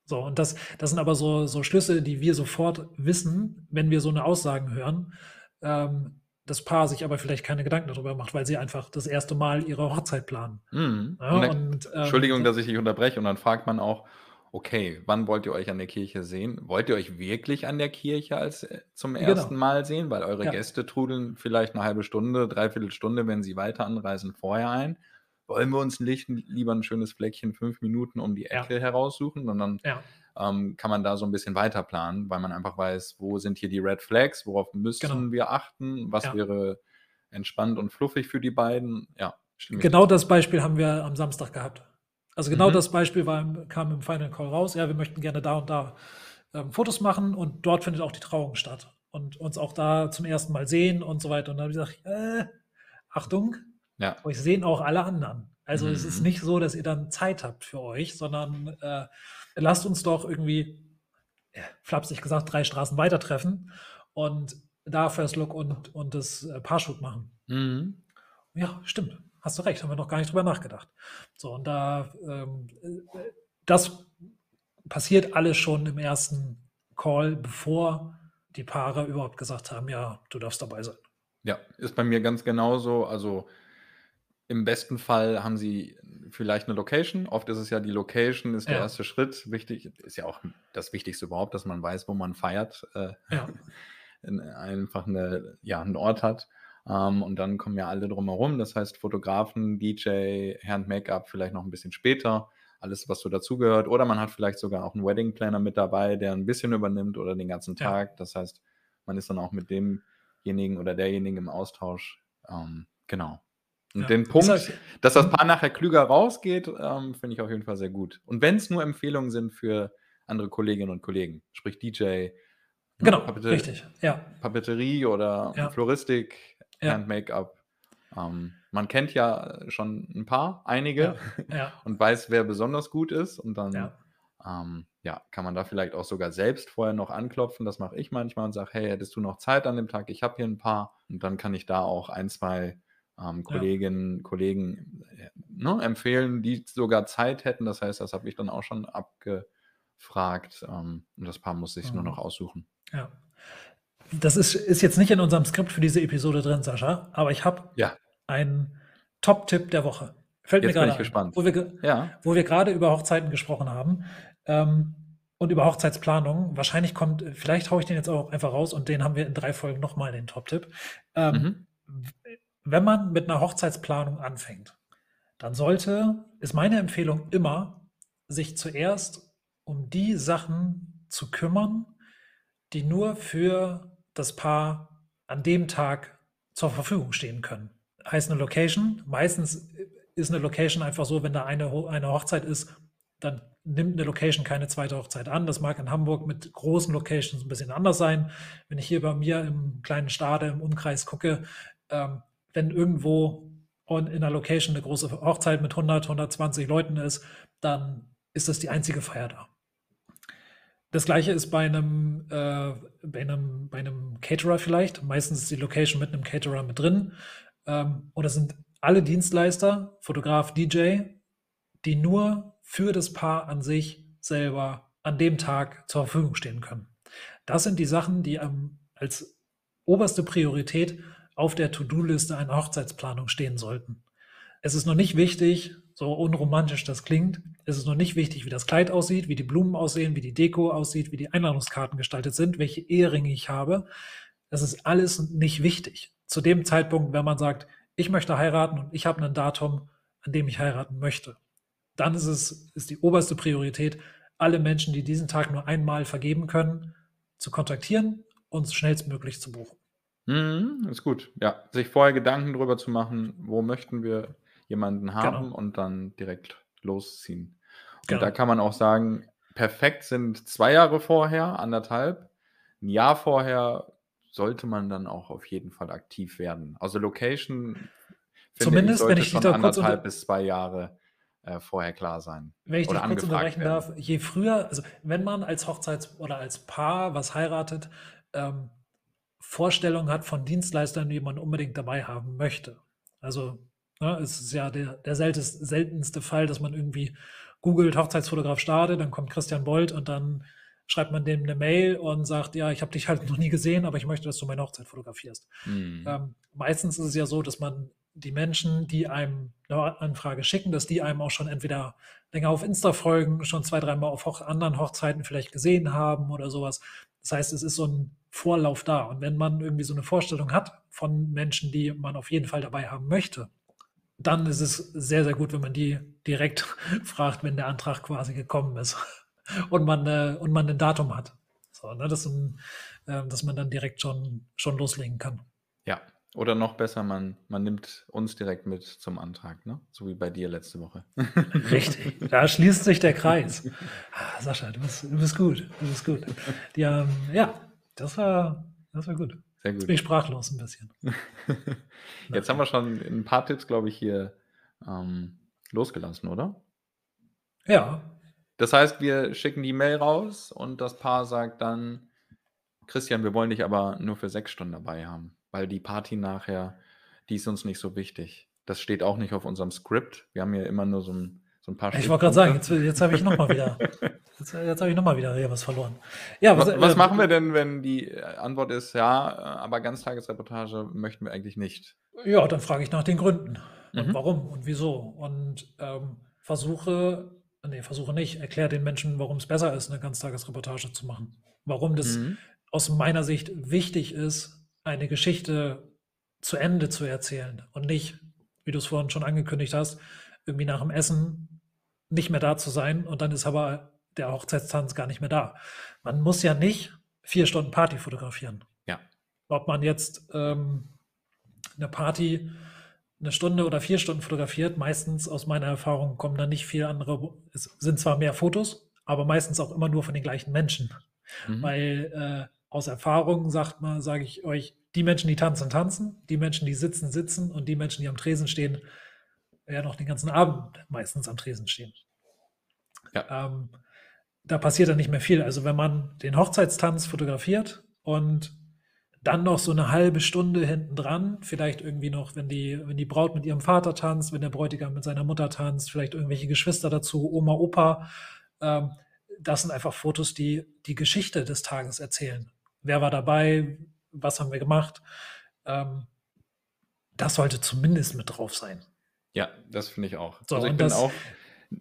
So, und das, das sind aber so, so Schlüsse, die wir sofort wissen, wenn wir so eine Aussagen hören. Ähm, das Paar sich aber vielleicht keine Gedanken darüber macht, weil sie einfach das erste Mal ihre Hochzeit planen. Mhm. Ja, Und dann, und, ähm, Entschuldigung, dass ich dich unterbreche. Und dann fragt man auch, okay, wann wollt ihr euch an der Kirche sehen? Wollt ihr euch wirklich an der Kirche als äh, zum Genau. ersten Mal sehen? Weil eure Ja. Gäste trudeln vielleicht eine halbe Stunde, dreiviertel Stunde, wenn sie weiter anreisen, vorher ein. Wollen wir uns nicht lieber ein schönes Fleckchen fünf Minuten um die Ja. Ecke heraussuchen? Und dann Ja, ähm, kann man da so ein bisschen weiter planen, weil man einfach weiß, wo sind hier die Red Flags, worauf müssen Genau. wir achten, was Ja. wäre entspannt und fluffig für die beiden. Ja, genau das Beispiel haben wir am Samstag gehabt. Also genau Mhm. das Beispiel war, kam im Final Call raus. Ja, wir möchten gerne da und da ähm, Fotos machen und dort findet auch die Trauung statt und uns auch da zum ersten Mal sehen und so weiter. Und dann habe ich gesagt, äh, Achtung, Ja. euch sehen auch alle anderen. Also es ist Mhm. nicht so, dass ihr dann Zeit habt für euch, sondern äh, lasst uns doch irgendwie, ja, flapsig gesagt, drei Straßen weiter treffen und da First Look und, und das äh, Paarshoot machen. Mhm. Ja, stimmt. Hast du recht, haben wir noch gar nicht drüber nachgedacht. So, und da, ähm, äh, das passiert alles schon im ersten Call, bevor die Paare überhaupt gesagt haben, ja, du darfst dabei sein. Ja, ist bei mir ganz genauso. Also im besten Fall haben sie vielleicht eine Location. Oft ist es ja die Location, ist der Ja. erste Schritt. Wichtig ist ja auch das Wichtigste überhaupt, dass man weiß, wo man feiert. Äh, Ja, in- einfach eine, ja, einen Ort hat. Ähm, und dann kommen ja alle drumherum. Das heißt, Fotografen, DJ, Hand Make-up vielleicht noch ein bisschen später. Alles, was so dazugehört. Oder man hat vielleicht sogar auch einen Wedding Planner mit dabei, der ein bisschen übernimmt oder den ganzen Ja. Tag. Das heißt, man ist dann auch mit demjenigen oder derjenigen im Austausch. Ähm, genau. Und ja. den Punkt, sag, dass das hm, Paar nachher klüger rausgeht, ähm, finde ich auf jeden Fall sehr gut. Und wenn es nur Empfehlungen sind für andere Kolleginnen und Kollegen, sprich DJ, ne, genau, Papeter richtig. Ja, Papeterie oder ja, Floristik, ja, Hand Make-up. Ähm, man kennt ja schon ein paar, einige und weiß, wer besonders gut ist. Und dann ja, ähm, ja, kann man da vielleicht auch sogar selbst vorher noch anklopfen. Das mache ich manchmal und sage, hey, hättest du noch Zeit an dem Tag? Ich habe hier ein paar. Und dann kann ich da auch ein, zwei ähm, ja, Kolleginnen, Kollegen äh, ne, empfehlen, die sogar Zeit hätten. Das heißt, das habe ich dann auch schon abgefragt. Ähm, und das Paar muss sich nur noch mhm, aussuchen. ja. Das ist, ist jetzt nicht in unserem Skript für diese Episode drin, Sascha, aber ich habe Ja, einen Top-Tipp der Woche. Fällt mir jetzt bin gerade gespannt. wo wir, Ja. wo wir gerade über Hochzeiten gesprochen haben ähm, und über Hochzeitsplanung. Wahrscheinlich kommt, vielleicht haue ich den jetzt auch einfach raus und den haben wir in drei Folgen nochmal, den Top-Tipp. Ähm, Mhm. Wenn man mit einer Hochzeitsplanung anfängt, dann sollte, ist meine Empfehlung immer, sich zuerst um die Sachen zu kümmern, die nur für das Paar an dem Tag zur Verfügung stehen können. Heißt eine Location. Meistens ist eine Location einfach so, wenn da eine, eine Hochzeit ist, dann nimmt eine Location keine zweite Hochzeit an. Das mag in Hamburg mit großen Locations ein bisschen anders sein. Wenn ich hier bei mir im kleinen Stade im Umkreis gucke, ähm, wenn irgendwo in einer Location eine große Hochzeit mit 100, 120 Leuten ist, dann ist das die einzige Feier da. Das gleiche ist bei einem, äh, bei einem, bei einem Caterer vielleicht. Meistens ist die Location mit einem Caterer mit drin. Ähm, oder sind alle Dienstleister, Fotograf, DJ, die nur für das Paar an sich selber an dem Tag zur Verfügung stehen können. Das sind die Sachen, die ähm, als oberste Priorität auf der To-Do-Liste einer Hochzeitsplanung stehen sollten. Es ist noch nicht wichtig, so unromantisch das klingt, es ist noch nicht wichtig, wie das Kleid aussieht, wie die Blumen aussehen, wie die Deko aussieht, wie die Einladungskarten gestaltet sind, welche Eheringe ich habe. Das ist alles nicht wichtig. Zu dem Zeitpunkt, wenn man sagt, ich möchte heiraten und ich habe ein Datum, an dem ich heiraten möchte, dann ist es ist die oberste Priorität, alle Menschen, die diesen Tag nur einmal vergeben können, zu kontaktieren und schnellstmöglich zu buchen. Mhm, ist gut. Ja, sich vorher Gedanken darüber zu machen, wo möchten wir jemanden genau. haben genau. und dann direkt losziehen. Und genau. da kann man auch sagen, perfekt sind zwei Jahre vorher, anderthalb. Ein Jahr vorher sollte man dann auch auf jeden Fall aktiv werden. Also Location Zumindest, ich, wenn ich schon anderthalb bis zwei Jahre äh, vorher klar sein. Wenn ich dich kurz unterbrechen werden. darf, je früher, also wenn man als Hochzeits- oder als Paar was heiratet, ähm, Vorstellungen hat von Dienstleistern, die man unbedingt dabei haben möchte. Also Ne? Es ist ja der, der seltenste, seltenste Fall, dass man irgendwie googelt Hochzeitsfotograf Stade, dann kommt Christian Bold und dann schreibt man dem eine Mail und sagt, ja, ich habe dich halt noch nie gesehen, aber ich möchte, dass du meine Hochzeit fotografierst. Mhm. Ähm, meistens ist es ja so, dass man die Menschen, die einem eine Anfrage schicken, dass die einem auch schon entweder länger auf Insta folgen, schon zwei, dreimal auf anderen Hochzeiten vielleicht gesehen haben oder sowas. Das heißt, es ist so ein Vorlauf da. Und wenn man irgendwie so eine Vorstellung hat von Menschen, die man auf jeden Fall dabei haben möchte, dann ist es sehr, sehr gut, wenn man die direkt fragt, wenn der Antrag quasi gekommen ist und man, äh, und man ein Datum hat. So, ne, das, äh, dass man dann direkt schon, schon loslegen kann. Ja, oder noch besser, man, man nimmt uns direkt mit zum Antrag, ne? so wie bei dir letzte Woche. Richtig, da schließt sich der Kreis. Ah, Sascha, du bist, du bist gut, du bist gut. Ähm, ja, das war, das war gut. Sehr gut. Ich bin sprachlos ein bisschen. Jetzt haben wir schon ein paar Tipps, glaube ich, hier ähm, losgelassen, oder? Ja. Das heißt, wir schicken die Mail raus und das Paar sagt dann, Christian, wir wollen dich aber nur für sechs Stunden dabei haben, weil die Party nachher, die ist uns nicht so wichtig. Das steht auch nicht auf unserem Skript. Wir haben ja immer nur so ein so ein paar Ich wollte gerade sagen, jetzt, jetzt habe ich nochmal wieder, jetzt, jetzt habe ich wieder hier was verloren. Ja, was, was, was äh, machen wir denn, wenn die Antwort ist, ja, äh, aber Ganztagesreportage möchten wir eigentlich nicht? Ja, dann frage ich nach den Gründen. Und mhm. warum und wieso. Und ähm, versuche, nee, versuche nicht, erkläre den Menschen, warum es besser ist, eine Ganztagesreportage zu machen. Warum das mhm. aus meiner Sicht wichtig ist, eine Geschichte zu Ende zu erzählen und nicht, wie du es vorhin schon angekündigt hast, irgendwie nach dem Essen nicht mehr da zu sein und dann ist aber der Hochzeitstanz gar nicht mehr da. Man muss ja nicht vier Stunden Party fotografieren. Ja. Ob man jetzt ähm, eine Party eine Stunde oder vier Stunden fotografiert, meistens aus meiner Erfahrung kommen da nicht viel andere, es sind zwar mehr Fotos, aber meistens auch immer nur von den gleichen Menschen. Mhm. Weil äh, aus Erfahrung sagt man, sage ich euch, die Menschen, die tanzen, tanzen, die Menschen, die sitzen, sitzen und die Menschen, die am Tresen stehen, werden auch den ganzen Abend meistens am Tresen stehen. Ja. Ähm, da passiert dann nicht mehr viel. Also wenn man den Hochzeitstanz fotografiert und dann noch so eine halbe Stunde hinten dran, vielleicht irgendwie noch, wenn die, wenn die Braut mit ihrem Vater tanzt, wenn der Bräutigam mit seiner Mutter tanzt, vielleicht irgendwelche Geschwister dazu, Oma, Opa. Ähm, das sind einfach Fotos, die die Geschichte des Tages erzählen. Wer war dabei? Was haben wir gemacht? Ähm, das sollte zumindest mit drauf sein. Ja, das finde ich auch. So, also ich bin das, auch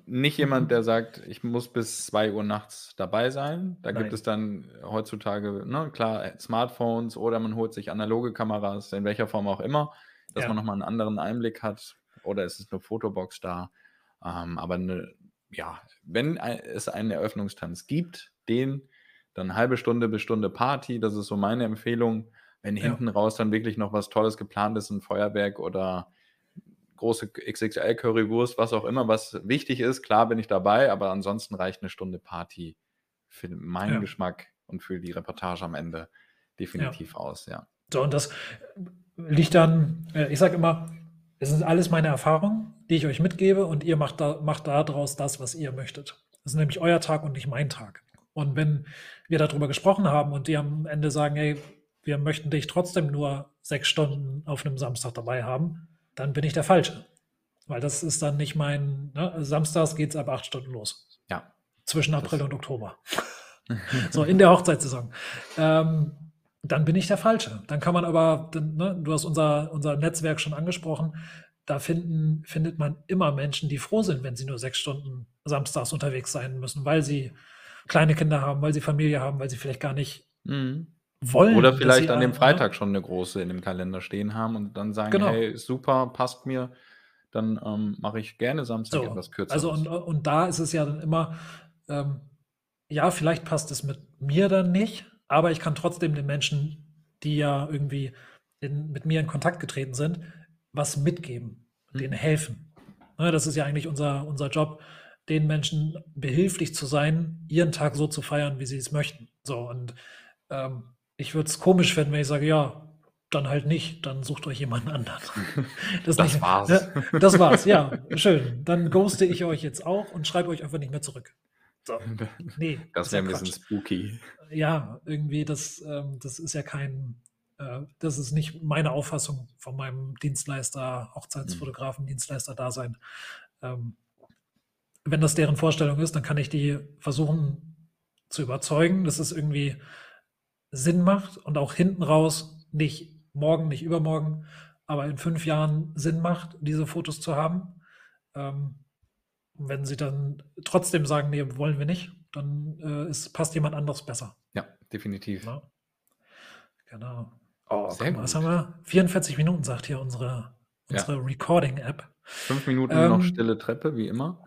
nicht jemand, der sagt, ich muss bis 2 Uhr nachts dabei sein. Da Nein. gibt es dann heutzutage, ne, klar, Smartphones oder man holt sich analoge Kameras, in welcher Form auch immer, dass ja. man nochmal einen anderen Einblick hat. Oder ist es eine Fotobox da? Ähm, aber eine, ja, wenn es einen Eröffnungstanz gibt, den dann halbe Stunde bis Stunde Party, das ist so meine Empfehlung. Wenn ja. hinten raus dann wirklich noch was Tolles geplant ist, ein Feuerwerk oder große XXL-Currywurst, was auch immer, was wichtig ist. Klar bin ich dabei, aber ansonsten reicht eine Stunde Party für meinen Ja. Geschmack und für die Reportage am Ende definitiv aus, ja. So, und das liegt dann, äh, ich sage immer, es sind alles meine Erfahrungen, die ich euch mitgebe und ihr macht, da, macht daraus das, was ihr möchtet. Das ist nämlich euer Tag und nicht mein Tag. Und wenn wir darüber gesprochen haben und die am Ende sagen, hey, wir möchten dich trotzdem nur sechs Stunden auf einem Samstag dabei haben, dann bin ich der Falsche. Weil das ist dann nicht mein, ne? Samstags geht es ab acht Stunden los. Ja. Zwischen Das- April und Oktober. So, in der Hochzeitssaison. Ähm, dann bin ich der Falsche. Dann kann man aber, dann, ne, du hast unser, unser Netzwerk schon angesprochen, da finden, findet man immer Menschen, die froh sind, wenn sie nur sechs Stunden samstags unterwegs sein müssen, weil sie kleine Kinder haben, weil sie Familie haben, weil sie vielleicht gar nicht Mhm. wollen. Oder vielleicht an dem ne? Freitag schon eine große in dem Kalender stehen haben und dann sagen, Genau. hey, super, passt mir, dann ähm, mache ich gerne Samstag So, etwas kürzer. Also und, und da ist es ja dann immer, ähm, ja, vielleicht passt es mit mir dann nicht, aber ich kann trotzdem den Menschen, die ja irgendwie in, mit mir in Kontakt getreten sind, was mitgeben, Mhm. denen helfen. Ne, das ist ja eigentlich unser, unser Job, den Menschen behilflich zu sein, ihren Tag so zu feiern, wie sie es möchten. So, und ähm, ich würde es komisch finden, wenn ich sage, ja, dann halt nicht, dann sucht euch jemanden anderen. Das nicht- war's. Ne, das war's, ja, schön. Dann ghoste ich euch jetzt auch und schreibe euch einfach nicht mehr zurück. So, nee. Das ist wäre ja ein bisschen spooky. Ja, irgendwie, das, ähm, das ist ja kein, äh, das ist nicht meine Auffassung von meinem Dienstleister, Hochzeitsfotografen, Dienstleister-Dasein. Ähm, wenn das deren Vorstellung ist, dann kann ich die versuchen zu überzeugen, dass es irgendwie Sinn macht und auch hinten raus nicht morgen, nicht übermorgen, aber in fünf Jahren Sinn macht, diese Fotos zu haben. Ähm, wenn sie dann trotzdem sagen, nee, wollen wir nicht, dann äh, ist, passt jemand anderes besser. Ja, definitiv. Ne? Genau. Oh, Sehr mal, was gut. haben wir? 44 Minuten, sagt hier unsere, Ja. unsere Recording-App. Fünf Minuten Ähm, noch stille Treppe, wie immer.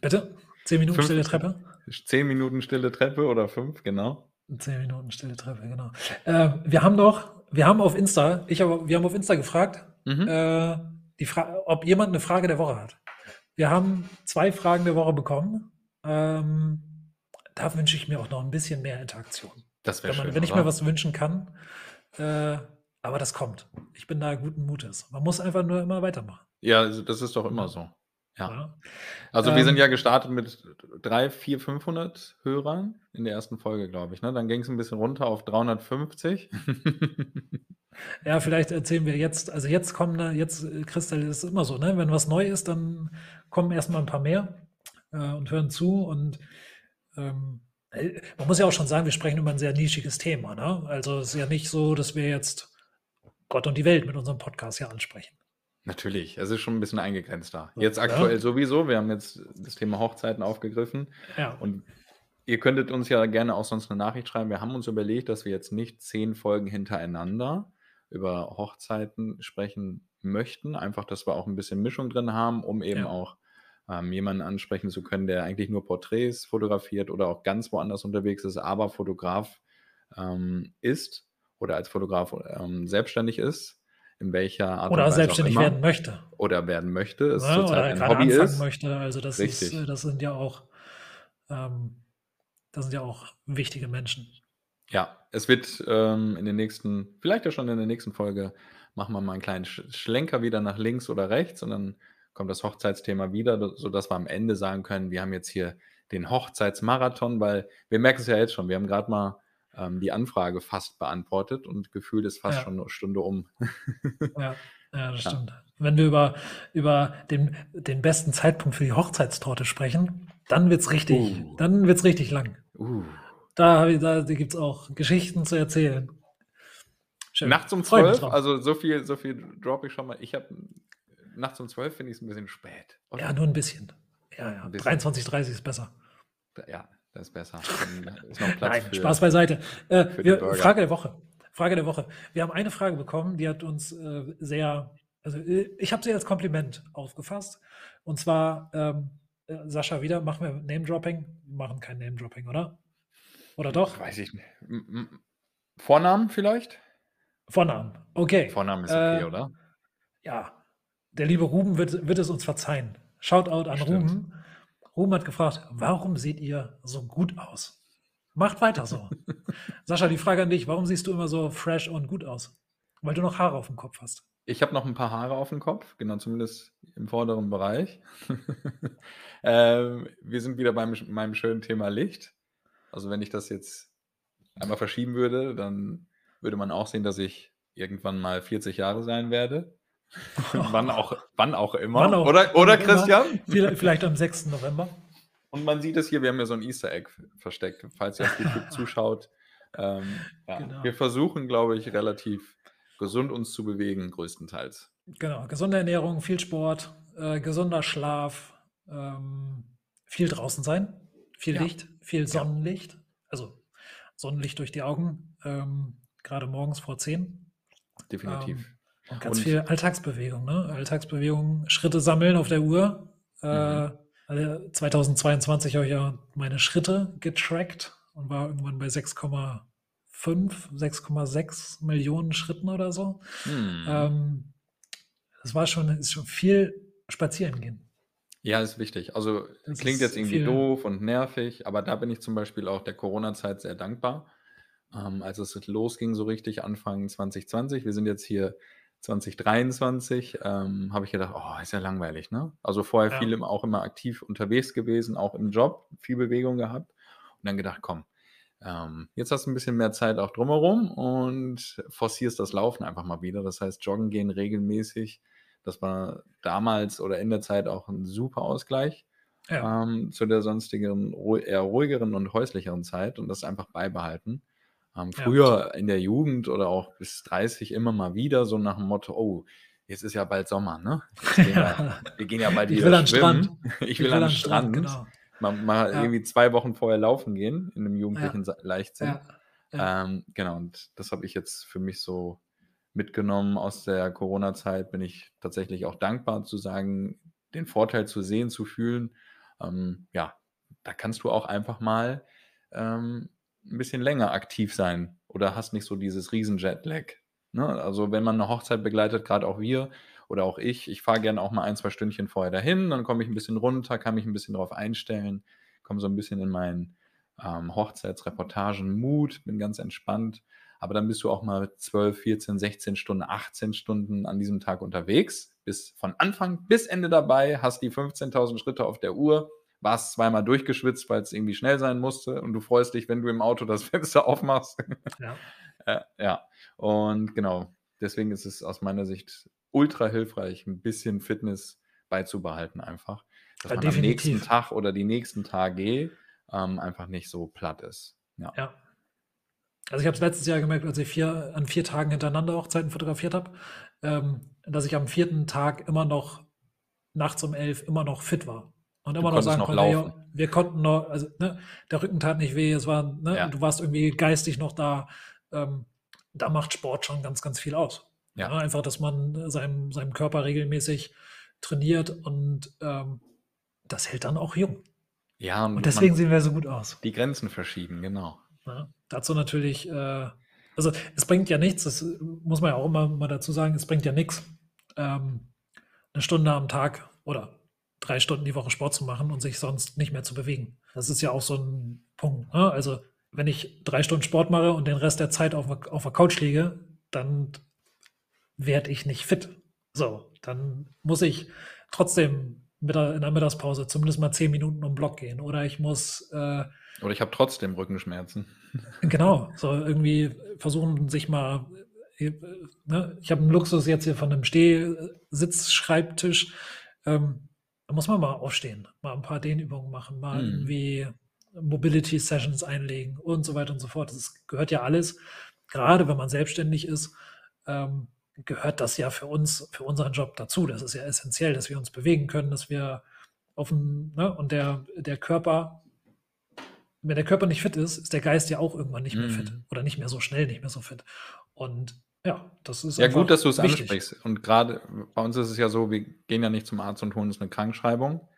Bitte? 10 Minuten Fünf- stille Treppe? Zehn Minuten stille Treppe oder fünf, genau. 10 Minuten stille Treppe, genau. Äh, wir haben noch, wir haben auf Insta, ich habe, wir haben auf Insta gefragt, Mhm. äh, die Fra ob jemand eine Frage der Woche hat. Wir haben zwei Fragen der Woche bekommen. Ähm, da wünsche ich mir auch noch ein bisschen mehr Interaktion. Das wäre schön. wenn ich oder? mir was wünschen kann. Äh, aber das kommt. Ich bin da guten Mutes. Man muss einfach nur immer weitermachen. Ja, also das ist doch immer so. Ja. Ja. Also wir Ähm, sind ja gestartet mit 3, 4, 500 Hörern in der ersten Folge, glaube ich. Ne? Dann ging es ein bisschen runter auf 350. Ja, vielleicht erzählen wir jetzt, also jetzt kommen da, jetzt, äh, Christel, ist immer so, ne? Wenn was neu ist, dann kommen erstmal ein paar mehr äh, und hören zu. Und ähm, äh, man muss ja auch schon sagen, wir sprechen über ein sehr nischiges Thema. Ne? Also es ist ja nicht so, dass wir jetzt Gott und die Welt mit unserem Podcast hier ansprechen. Natürlich, es ist schon ein bisschen eingegrenzter. Jetzt Ja. aktuell sowieso. Wir haben jetzt das Thema Hochzeiten aufgegriffen. Ja, Und ihr könntet uns ja gerne auch sonst eine Nachricht schreiben. Wir haben uns überlegt, dass wir jetzt nicht zehn Folgen hintereinander über Hochzeiten sprechen möchten. Einfach, dass wir auch ein bisschen Mischung drin haben, um eben Ja. auch ähm, jemanden ansprechen zu können, der eigentlich nur Porträts fotografiert oder auch ganz woanders unterwegs ist, aber Fotograf ähm, ist oder als Fotograf ähm, selbstständig ist. In welcher Art oder und Weise selbstständig werden möchte. Oder werden möchte, es ne? Oder zurzeit ein gerade Hobby anfangen ist. möchte. Also das ist, Richtig. das sind ja auch, ähm, das sind ja auch wichtige Menschen. Ja, es wird ähm, in den nächsten, vielleicht ja schon in der nächsten Folge, machen wir mal einen kleinen Sch Schlenker wieder nach links oder rechts und dann kommt das Hochzeitsthema wieder, sodass wir am Ende sagen können, wir haben jetzt hier den Hochzeitsmarathon, weil wir merken es ja jetzt schon, wir haben gerade mal ähm, die Anfrage fast beantwortet und gefühlt ist fast Ja. schon eine Stunde um. Ja, ja das Ja. stimmt. Wenn wir über, über den, den besten Zeitpunkt für die Hochzeitstorte sprechen, dann wird es richtig, Uh. dann wird's richtig lang. Uh. Da, da gibt es auch Geschichten zu erzählen. Schön. Nachts um Freu mich 12, drauf. also so viel, so viel droppe ich schon mal. Ich habe nachts um 12 finde ich es ein bisschen spät. oder? Ja, nur ein bisschen. Ja, ja. Ein bisschen. 23, 30 ist besser. Ja, das ist besser. Ist Nein, für, Spaß beiseite. Äh, wir. Frage der Woche. Frage der Woche. Wir haben eine Frage bekommen, die hat uns äh, sehr, also äh, ich habe sie als Kompliment aufgefasst. Und zwar, ähm, äh, Sascha, wieder, machen wir Name-Dropping? Wir machen kein Name-Dropping, oder? Oder doch? Weiß ich nicht. Vornamen vielleicht? Vornamen. Okay. Vornamen ist okay, Äh, oder? Ja. der liebe Ruben wird, wird es uns verzeihen. Shoutout an Stimmt. Ruben. Ruben hat gefragt, warum seht ihr so gut aus? Macht weiter so. Sascha, die Frage an dich, warum siehst du immer so fresh und gut aus? Weil du noch Haare auf dem Kopf hast. Ich habe noch ein paar Haare auf dem Kopf, genau, zumindest im vorderen Bereich. ähm, wir sind wieder beim meinem schönen Thema Licht. Also wenn ich das jetzt einmal verschieben würde, dann würde man auch sehen, dass ich irgendwann mal 40 Jahre sein werde. wann, auch, wann auch immer. Wann auch- oder wann oder immer. Christian? Vielleicht, vielleicht am 6. November. Und man sieht es hier, wir haben ja so ein Easter Egg versteckt, falls ihr auf YouTube zuschaut. Ähm, ja, Genau. Wir versuchen, glaube ich, relativ gesund uns zu bewegen, größtenteils. Genau, gesunde Ernährung, viel Sport, äh, gesunder Schlaf, ähm, viel draußen sein, viel Ja. Licht, viel Sonnenlicht, also Sonnenlicht durch die Augen, ähm, gerade morgens vor 10. Definitiv. Ganz Und- viel Alltagsbewegung, ne? Alltagsbewegung, Schritte sammeln auf der Uhr. Äh, Mhm. also 2022 habe ich ja meine Schritte getrackt und war irgendwann bei 6,5, 6,6 Millionen Schritten oder so. Hm. Ähm, das war schon, ist schon viel spazieren gehen. Ja, ist wichtig. Also Das klingt jetzt irgendwie viel- doof und nervig, aber da bin ich zum Beispiel auch der Corona-Zeit sehr dankbar. Ähm, als es losging, so richtig Anfang 2020, wir sind jetzt hier 2023, ähm, habe ich gedacht, oh, ist ja langweilig, ne? Also vorher Ja. viel auch immer aktiv unterwegs gewesen, auch im Job, viel Bewegung gehabt und dann gedacht, komm, ähm, jetzt hast du ein bisschen mehr Zeit auch drumherum und forcierst das Laufen einfach mal wieder. Das heißt, joggen gehen regelmäßig. Das war damals oder in der Zeit auch ein super Ausgleich Ja, ähm, zu der sonstigen, eher ruhigeren und häuslicheren Zeit und das einfach beibehalten. Ähm, Ja. früher in der Jugend oder auch bis 30 immer mal wieder so nach dem Motto, oh, jetzt ist ja bald Sommer, ne? Gehen wir, wir gehen ja bald Ich wieder will an den schwimmen. Strand. Ich will an den Strand. genau. Mal, mal Ja. irgendwie zwei Wochen vorher laufen gehen in einem jugendlichen Leichtsinn. Ja, ja. Ähm, genau, und das habe ich jetzt für mich so mitgenommen aus der Corona-Zeit. Bin ich tatsächlich auch dankbar zu sagen, den Vorteil zu sehen, zu fühlen. Ähm, ja, da kannst du auch einfach mal ähm, ein bisschen länger aktiv sein oder hast nicht so dieses riesen Jetlag. Ne? Also wenn man eine Hochzeit begleitet, gerade auch wir oder auch ich, ich fahre gerne auch mal ein, zwei Stündchen vorher dahin, dann komme ich ein bisschen runter, kann mich ein bisschen darauf einstellen, komme so ein bisschen in meinen ähm, Hochzeitsreportagen-Mut, bin ganz entspannt. Aber dann bist du auch mal 12, 14, 16 Stunden, 18 Stunden an diesem Tag unterwegs, bist von Anfang bis Ende dabei, hast die 15.000 Schritte auf der Uhr, warst zweimal durchgeschwitzt, weil es irgendwie schnell sein musste und du freust dich, wenn du im Auto das Fenster aufmachst. Ja. äh, ja, und genau, deswegen ist es aus meiner Sicht ultra hilfreich, ein bisschen Fitness beizubehalten einfach, dass Ja, man am nächsten definitiv. Tag oder die nächsten Tage ähm, einfach nicht so platt ist. Ja. Ja. Also ich habe es letztes Jahr gemerkt, als ich vier, an vier Tagen hintereinander Hochzeiten fotografiert habe, ähm, dass ich am vierten Tag immer noch nachts um elf immer noch fit war. Und immer noch sagen noch konnte, ja, wir konnten noch, also ne, der Rücken tat nicht weh, es war, ne, Ja. du warst irgendwie geistig noch da. Ähm, da macht Sport schon ganz, ganz viel aus. Ja. Ja, einfach, dass man seinem, seinem Körper regelmäßig trainiert und ähm, das hält dann auch jung. Ja, und, Und deswegen sehen wir so gut aus. die Grenzen verschieben, genau. Ja, dazu natürlich, äh, also es bringt ja nichts, das muss man ja auch immer mal dazu sagen, es bringt ja nichts, ähm, eine Stunde am Tag oder drei Stunden die Woche Sport zu machen und sich sonst nicht mehr zu bewegen. Das ist ja auch so ein Punkt. Ne? Also wenn ich drei Stunden Sport mache und den Rest der Zeit auf, der- auf der Couch liege, dann werde ich nicht fit. So, dann muss ich trotzdem mit der, in der Mittagspause zumindest mal zehn Minuten um den Block gehen oder ich muss äh, Oder ich habe trotzdem Rückenschmerzen. Genau, so irgendwie versuchen sich mal, äh, ne, ich habe einen Luxus jetzt hier von einem Stehsitzschreibtisch, ähm, da muss man mal aufstehen, mal ein paar Dehnübungen machen, mal Mhm. irgendwie Mobility Sessions einlegen und so weiter und so fort. Das gehört ja alles, gerade wenn man selbstständig ist, ähm, gehört das ja für uns, für unseren Job dazu. Das ist ja essentiell, dass wir uns bewegen können, dass wir auf dem, ne, und der, der Körper wenn der Körper nicht fit ist, ist der Geist ja auch irgendwann nicht mehr Mhm. fit oder nicht mehr so schnell, nicht mehr so fit. Und ja, das ist Ja, gut, dass du es ansprichst. Und gerade bei uns ist es ja so, wir gehen ja nicht zum Arzt und holen uns eine Krankschreibung.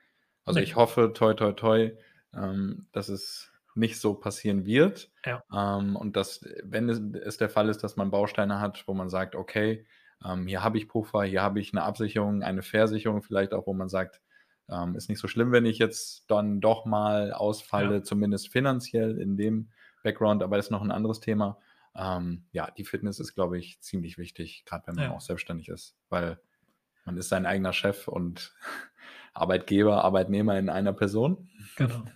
Also Nee. ich hoffe, toi, toi, toi, ähm, dass es nicht so passieren wird. Ja. Ähm, und dass, wenn es, es der Fall ist, dass man Bausteine hat, wo man sagt, okay, ähm, hier habe ich Puffer, hier habe ich eine Absicherung, eine Versicherung vielleicht auch, wo man sagt, ähm, ist nicht so schlimm, wenn ich jetzt dann doch mal ausfalle, Ja. zumindest finanziell in dem Background, aber das ist noch ein anderes Thema. Ähm, ja, die Fitness ist, glaube ich, ziemlich wichtig, gerade wenn man Ja. auch selbstständig ist, weil man ist sein eigener Chef und Arbeitgeber, Arbeitnehmer in einer Person. Genau.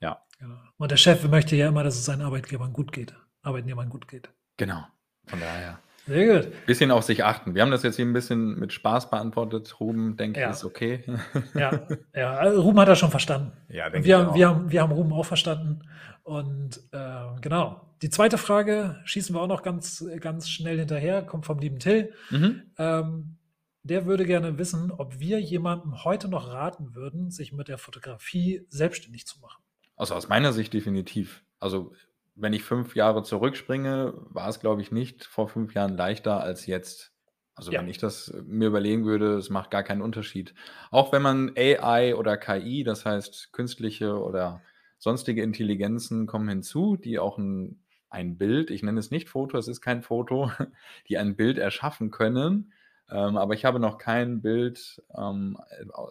Ja. Genau. Und der Chef möchte ja immer, dass es seinen Arbeitgebern gut geht, Arbeitnehmern gut geht. Genau. Von daher. Sehr gut. Bisschen auf sich achten. Wir haben das jetzt hier ein bisschen mit Spaß beantwortet. Ruben, denke ich, Ja. ist okay. Ja, ja also Ruben hat er schon verstanden. Ja, denke wir, ich haben, auch. wir, haben, wir haben Ruben auch verstanden. Und äh, genau. Die zweite Frage schießen wir auch noch ganz, ganz schnell hinterher, kommt vom lieben Till. Mhm. Ähm, der würde gerne wissen, ob wir jemandem heute noch raten würden, sich mit der Fotografie selbstständig zu machen. Also aus meiner Sicht definitiv. Also wenn ich fünf Jahre zurückspringe, war es, glaube ich, nicht vor fünf Jahren leichter als jetzt. Also Ja. wenn ich das äh, mir überlegen würde, es macht gar keinen Unterschied. Auch wenn man AI oder KI, das heißt künstliche oder sonstige Intelligenzen kommen hinzu, die auch ein, ein Bild, ich nenne es nicht Foto, es ist kein Foto, die ein Bild erschaffen können. Ähm, aber ich habe noch kein Bild ähm,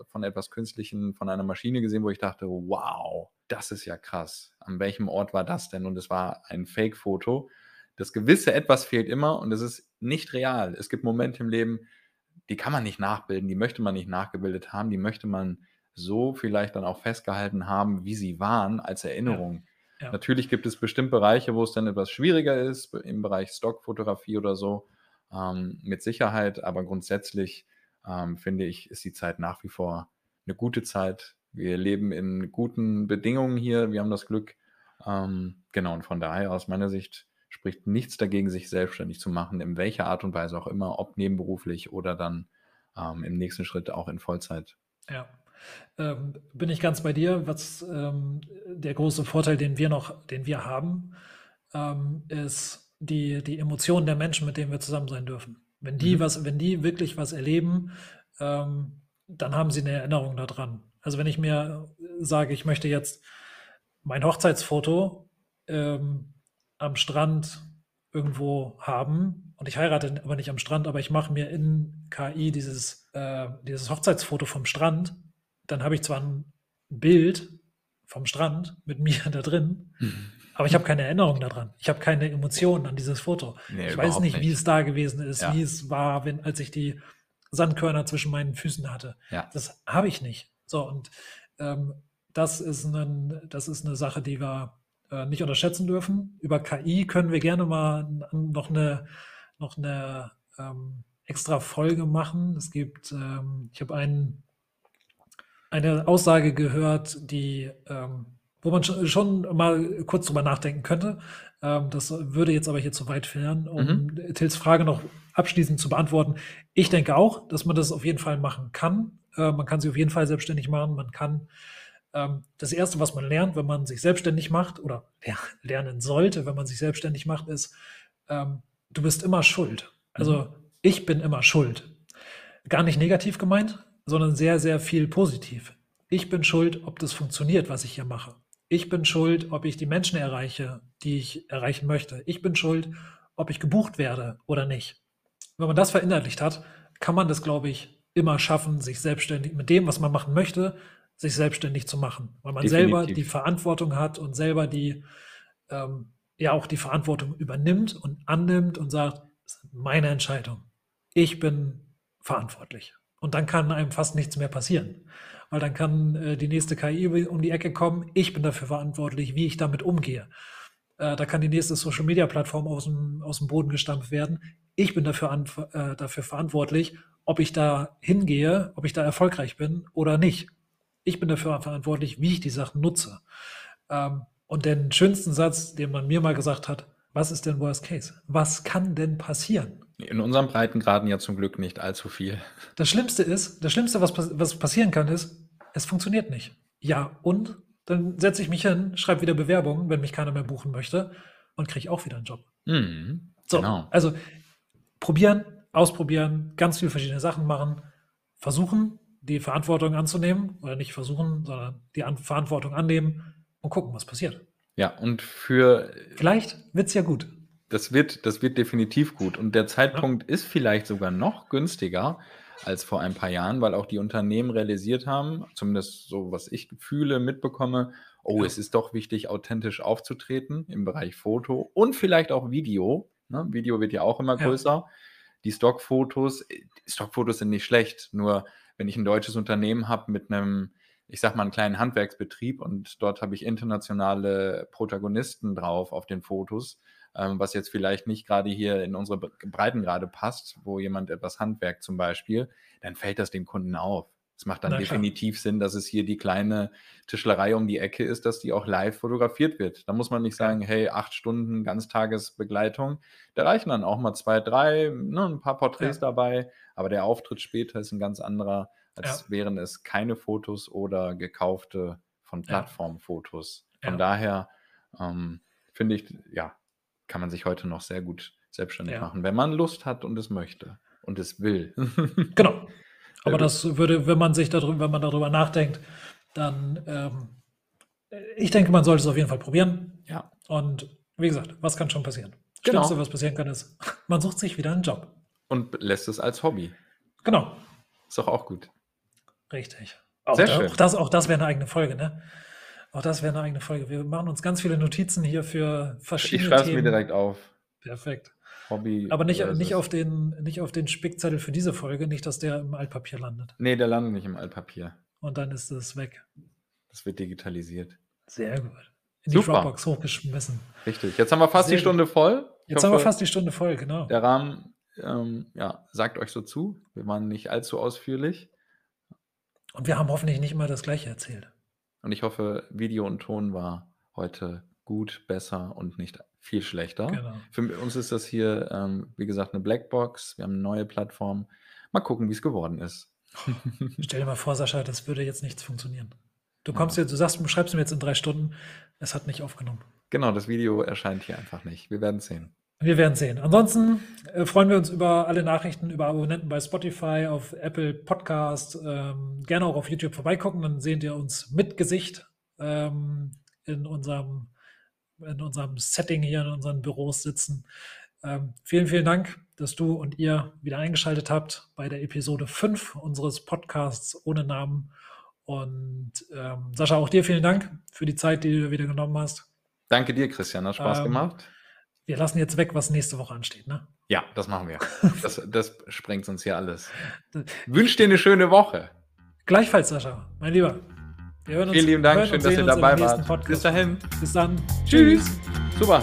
von etwas Künstlichen, von einer Maschine gesehen, wo ich dachte, wow, das ist ja krass. An welchem Ort war das denn? Und es war ein Fake-Foto. Das gewisse Etwas fehlt immer und es ist nicht real. Es gibt Momente im Leben, die kann man nicht nachbilden, die möchte man nicht nachgebildet haben, die möchte man so vielleicht dann auch festgehalten haben, wie sie waren, als Erinnerung. Ja. Natürlich gibt es bestimmt Bereiche, wo es dann etwas schwieriger ist, im Bereich Stockfotografie oder so, ähm, mit Sicherheit, aber grundsätzlich ähm, finde ich, ist die Zeit nach wie vor eine gute Zeit. Wir leben in guten Bedingungen hier, wir haben das Glück. Ähm, genau, und von daher aus meiner Sicht spricht nichts dagegen, sich selbstständig zu machen, in welcher Art und Weise auch immer, ob nebenberuflich oder dann ähm, im nächsten Schritt auch in Vollzeit. Ja. Ähm, bin ich ganz bei dir. Was ähm, der große Vorteil, den wir noch, den wir haben, ähm, ist die, die Emotionen der Menschen, mit denen wir zusammen sein dürfen. Wenn die Mhm. was, wenn die wirklich was erleben, ähm, dann haben sie eine Erinnerung daran. Also wenn ich mir sage, ich möchte jetzt mein Hochzeitsfoto ähm, am Strand irgendwo haben und ich heirate aber nicht am Strand, aber ich mache mir in KI dieses, äh, dieses Hochzeitsfoto vom Strand, dann habe ich zwar ein Bild vom Strand mit mir da drin, aber ich habe keine Erinnerung daran. Ich habe keine Emotionen an dieses Foto. Nee, ich weiß überhaupt nicht, wie nicht. es da gewesen ist, Ja. wie es war, wenn, als ich die Sandkörner zwischen meinen Füßen hatte. Ja. Das habe ich nicht. So, und ähm, das, ist ein, das ist eine Sache, die wir äh, nicht unterschätzen dürfen. Über KI können wir gerne mal noch eine, noch eine ähm, extra Folge machen. Es gibt, ähm, ich habe einen, eine Aussage gehört, die, ähm, wo man schon, mal kurz drüber nachdenken könnte. Ähm, das würde jetzt aber hier zu weit führen, um Tills Frage noch abschließend zu beantworten. Ich denke auch, dass man das auf jeden Fall machen kann. Äh, man kann sich auf jeden Fall selbstständig machen. Man kann ähm, das Erste, was man lernt, wenn man sich selbstständig macht oder ler- lernen sollte, wenn man sich selbstständig macht, ist, ähm, du bist immer schuld. Also ich bin immer schuld. Gar nicht negativ gemeint, sondern sehr, sehr viel positiv. Ich bin schuld, ob das funktioniert, was ich hier mache. Ich bin schuld, ob ich die Menschen erreiche, die ich erreichen möchte. Ich bin schuld, ob ich gebucht werde oder nicht. Wenn man das verinnerlicht hat, kann man das, glaube ich, immer schaffen, sich selbstständig mit dem, was man machen möchte, sich selbstständig zu machen. Weil man selber Definitiv. die Verantwortung hat und selber die, ähm, ja auch die Verantwortung übernimmt und annimmt und sagt, das ist meine Entscheidung. Ich bin verantwortlich. Und dann kann einem fast nichts mehr passieren. Weil dann kann äh, die nächste KI um die Ecke kommen. Ich bin dafür verantwortlich, wie ich damit umgehe. Äh, da kann die nächste Social-Media-Plattform aus dem, aus dem Boden gestampft werden. Ich bin dafür, anf- äh, dafür verantwortlich, ob ich da hingehe, ob ich da erfolgreich bin oder nicht. Ich bin dafür verantwortlich, wie ich die Sachen nutze. Ähm, und den schönsten Satz, den man mir mal gesagt hat, was ist denn Worst Case? Was kann denn passieren? In unserem Breitengraden ja zum Glück nicht allzu viel. Das Schlimmste ist, das Schlimmste, was, was passieren kann, ist, es funktioniert nicht. Ja, und dann setze ich mich hin, schreibe wieder Bewerbungen, wenn mich keiner mehr buchen möchte und kriege auch wieder einen Job. Mhm. So, Genau. also probieren, ausprobieren, ganz viele verschiedene Sachen machen, versuchen, die Verantwortung anzunehmen oder nicht versuchen, sondern die An Verantwortung annehmen und gucken, was passiert. Ja, und für Vielleicht wird es ja gut. das wird, das wird definitiv gut. Und der Zeitpunkt ist vielleicht sogar noch günstiger als vor ein paar Jahren, weil auch die Unternehmen realisiert haben, zumindest so, was ich fühle, mitbekomme, oh, Ja. es ist doch wichtig, authentisch aufzutreten im Bereich Foto und vielleicht auch Video. Ne? Video wird ja auch immer Ja. größer. Die Stockfotos, die Stockfotos sind nicht schlecht, nur wenn ich ein deutsches Unternehmen habe mit einem, ich sag mal, einen kleinen Handwerksbetrieb und dort habe ich internationale Protagonisten drauf auf den Fotos, ähm, was jetzt vielleicht nicht gerade hier in unsere Bre- Breitengrade passt, wo jemand etwas Handwerk zum Beispiel, dann fällt das dem Kunden auf. Es macht dann Na klar. definitiv Sinn, dass es hier die kleine Tischlerei um die Ecke ist, dass die auch live fotografiert wird. Da muss man nicht sagen, hey, acht Stunden Ganztagesbegleitung. Da reichen dann auch mal zwei, drei, ne, ein paar Porträts Ja. dabei, aber der Auftritt später ist ein ganz anderer, als Ja. wären es keine Fotos oder gekaufte von. Plattformfotos. Von Ja. daher ähm, finde ich, ja, kann man sich heute noch sehr gut selbstständig Ja. machen, wenn man Lust hat und es möchte und es will. Genau. Aber das würde, wenn man sich darüber, wenn man darüber nachdenkt, dann, ähm, ich denke, man sollte es auf jeden Fall probieren. Ja. Und wie gesagt, was kann schon passieren? Das Genau. Schlimmste, was passieren kann, ist, man sucht sich wieder einen Job. Und lässt es als Hobby. Genau. Ist doch auch gut. Richtig. Auch, Sehr da, schön. auch das, auch das wäre eine eigene Folge, ne? Auch das wäre eine eigene Folge. Wir machen uns ganz viele Notizen hier für Ich verschiedene schreibe es mir direkt auf. Perfekt. Hobby. Aber nicht, nicht, auf den, nicht auf den Spickzettel für diese Folge, nicht, dass der im Altpapier landet. Nee, der landet nicht im Altpapier. Und dann ist es weg. Das wird digitalisiert. Sehr gut. In die Super. Dropbox hochgeschmissen. Richtig. Jetzt haben wir fast Sehr die gut. Stunde voll. Ich Jetzt haben wir hoffe, fast die Stunde voll, genau. Der Rahmen, ähm, ja, sagt euch so zu. Wir waren nicht allzu ausführlich. Und wir haben hoffentlich nicht immer das Gleiche erzählt. Und ich hoffe, Video und Ton war heute gut, besser und nicht viel schlechter. Genau. Für uns ist das hier, ähm, wie gesagt, eine Blackbox. Wir haben eine neue Plattform. Mal gucken, wie es geworden ist. Stell dir mal vor, Sascha, das würde jetzt nichts funktionieren. Du kommst jetzt, du sagst, du schreibst mir jetzt in drei Stunden, es hat nicht aufgenommen. Genau, das Video erscheint hier einfach nicht. Wir werden sehen. Wir werden sehen. Ansonsten äh, freuen wir uns über alle Nachrichten, über Abonnenten bei Spotify, auf Apple Podcast, ähm, gerne auch auf YouTube vorbeigucken, dann seht ihr uns mit Gesicht ähm, in, unserem, in unserem Setting hier, in unseren Büros sitzen. Ähm, vielen, vielen Dank, dass du und ihr wieder eingeschaltet habt bei der Episode 5 unseres Podcasts ohne Namen. Und ähm, Sascha, auch dir vielen Dank für die Zeit, die du wieder genommen hast. Danke dir, Christian. Hat Spaß Ähm, gemacht. Wir lassen jetzt weg, was nächste Woche ansteht. Ne? Ja, das machen wir. Das, das sprengt uns hier alles. Wünsch dir eine schöne Woche. Gleichfalls, Sascha, mein Lieber. Wir hören uns, Vielen lieben Dank. Schön, dass ihr dabei wart. Bis dahin. Bis dann. Tschüss. Super.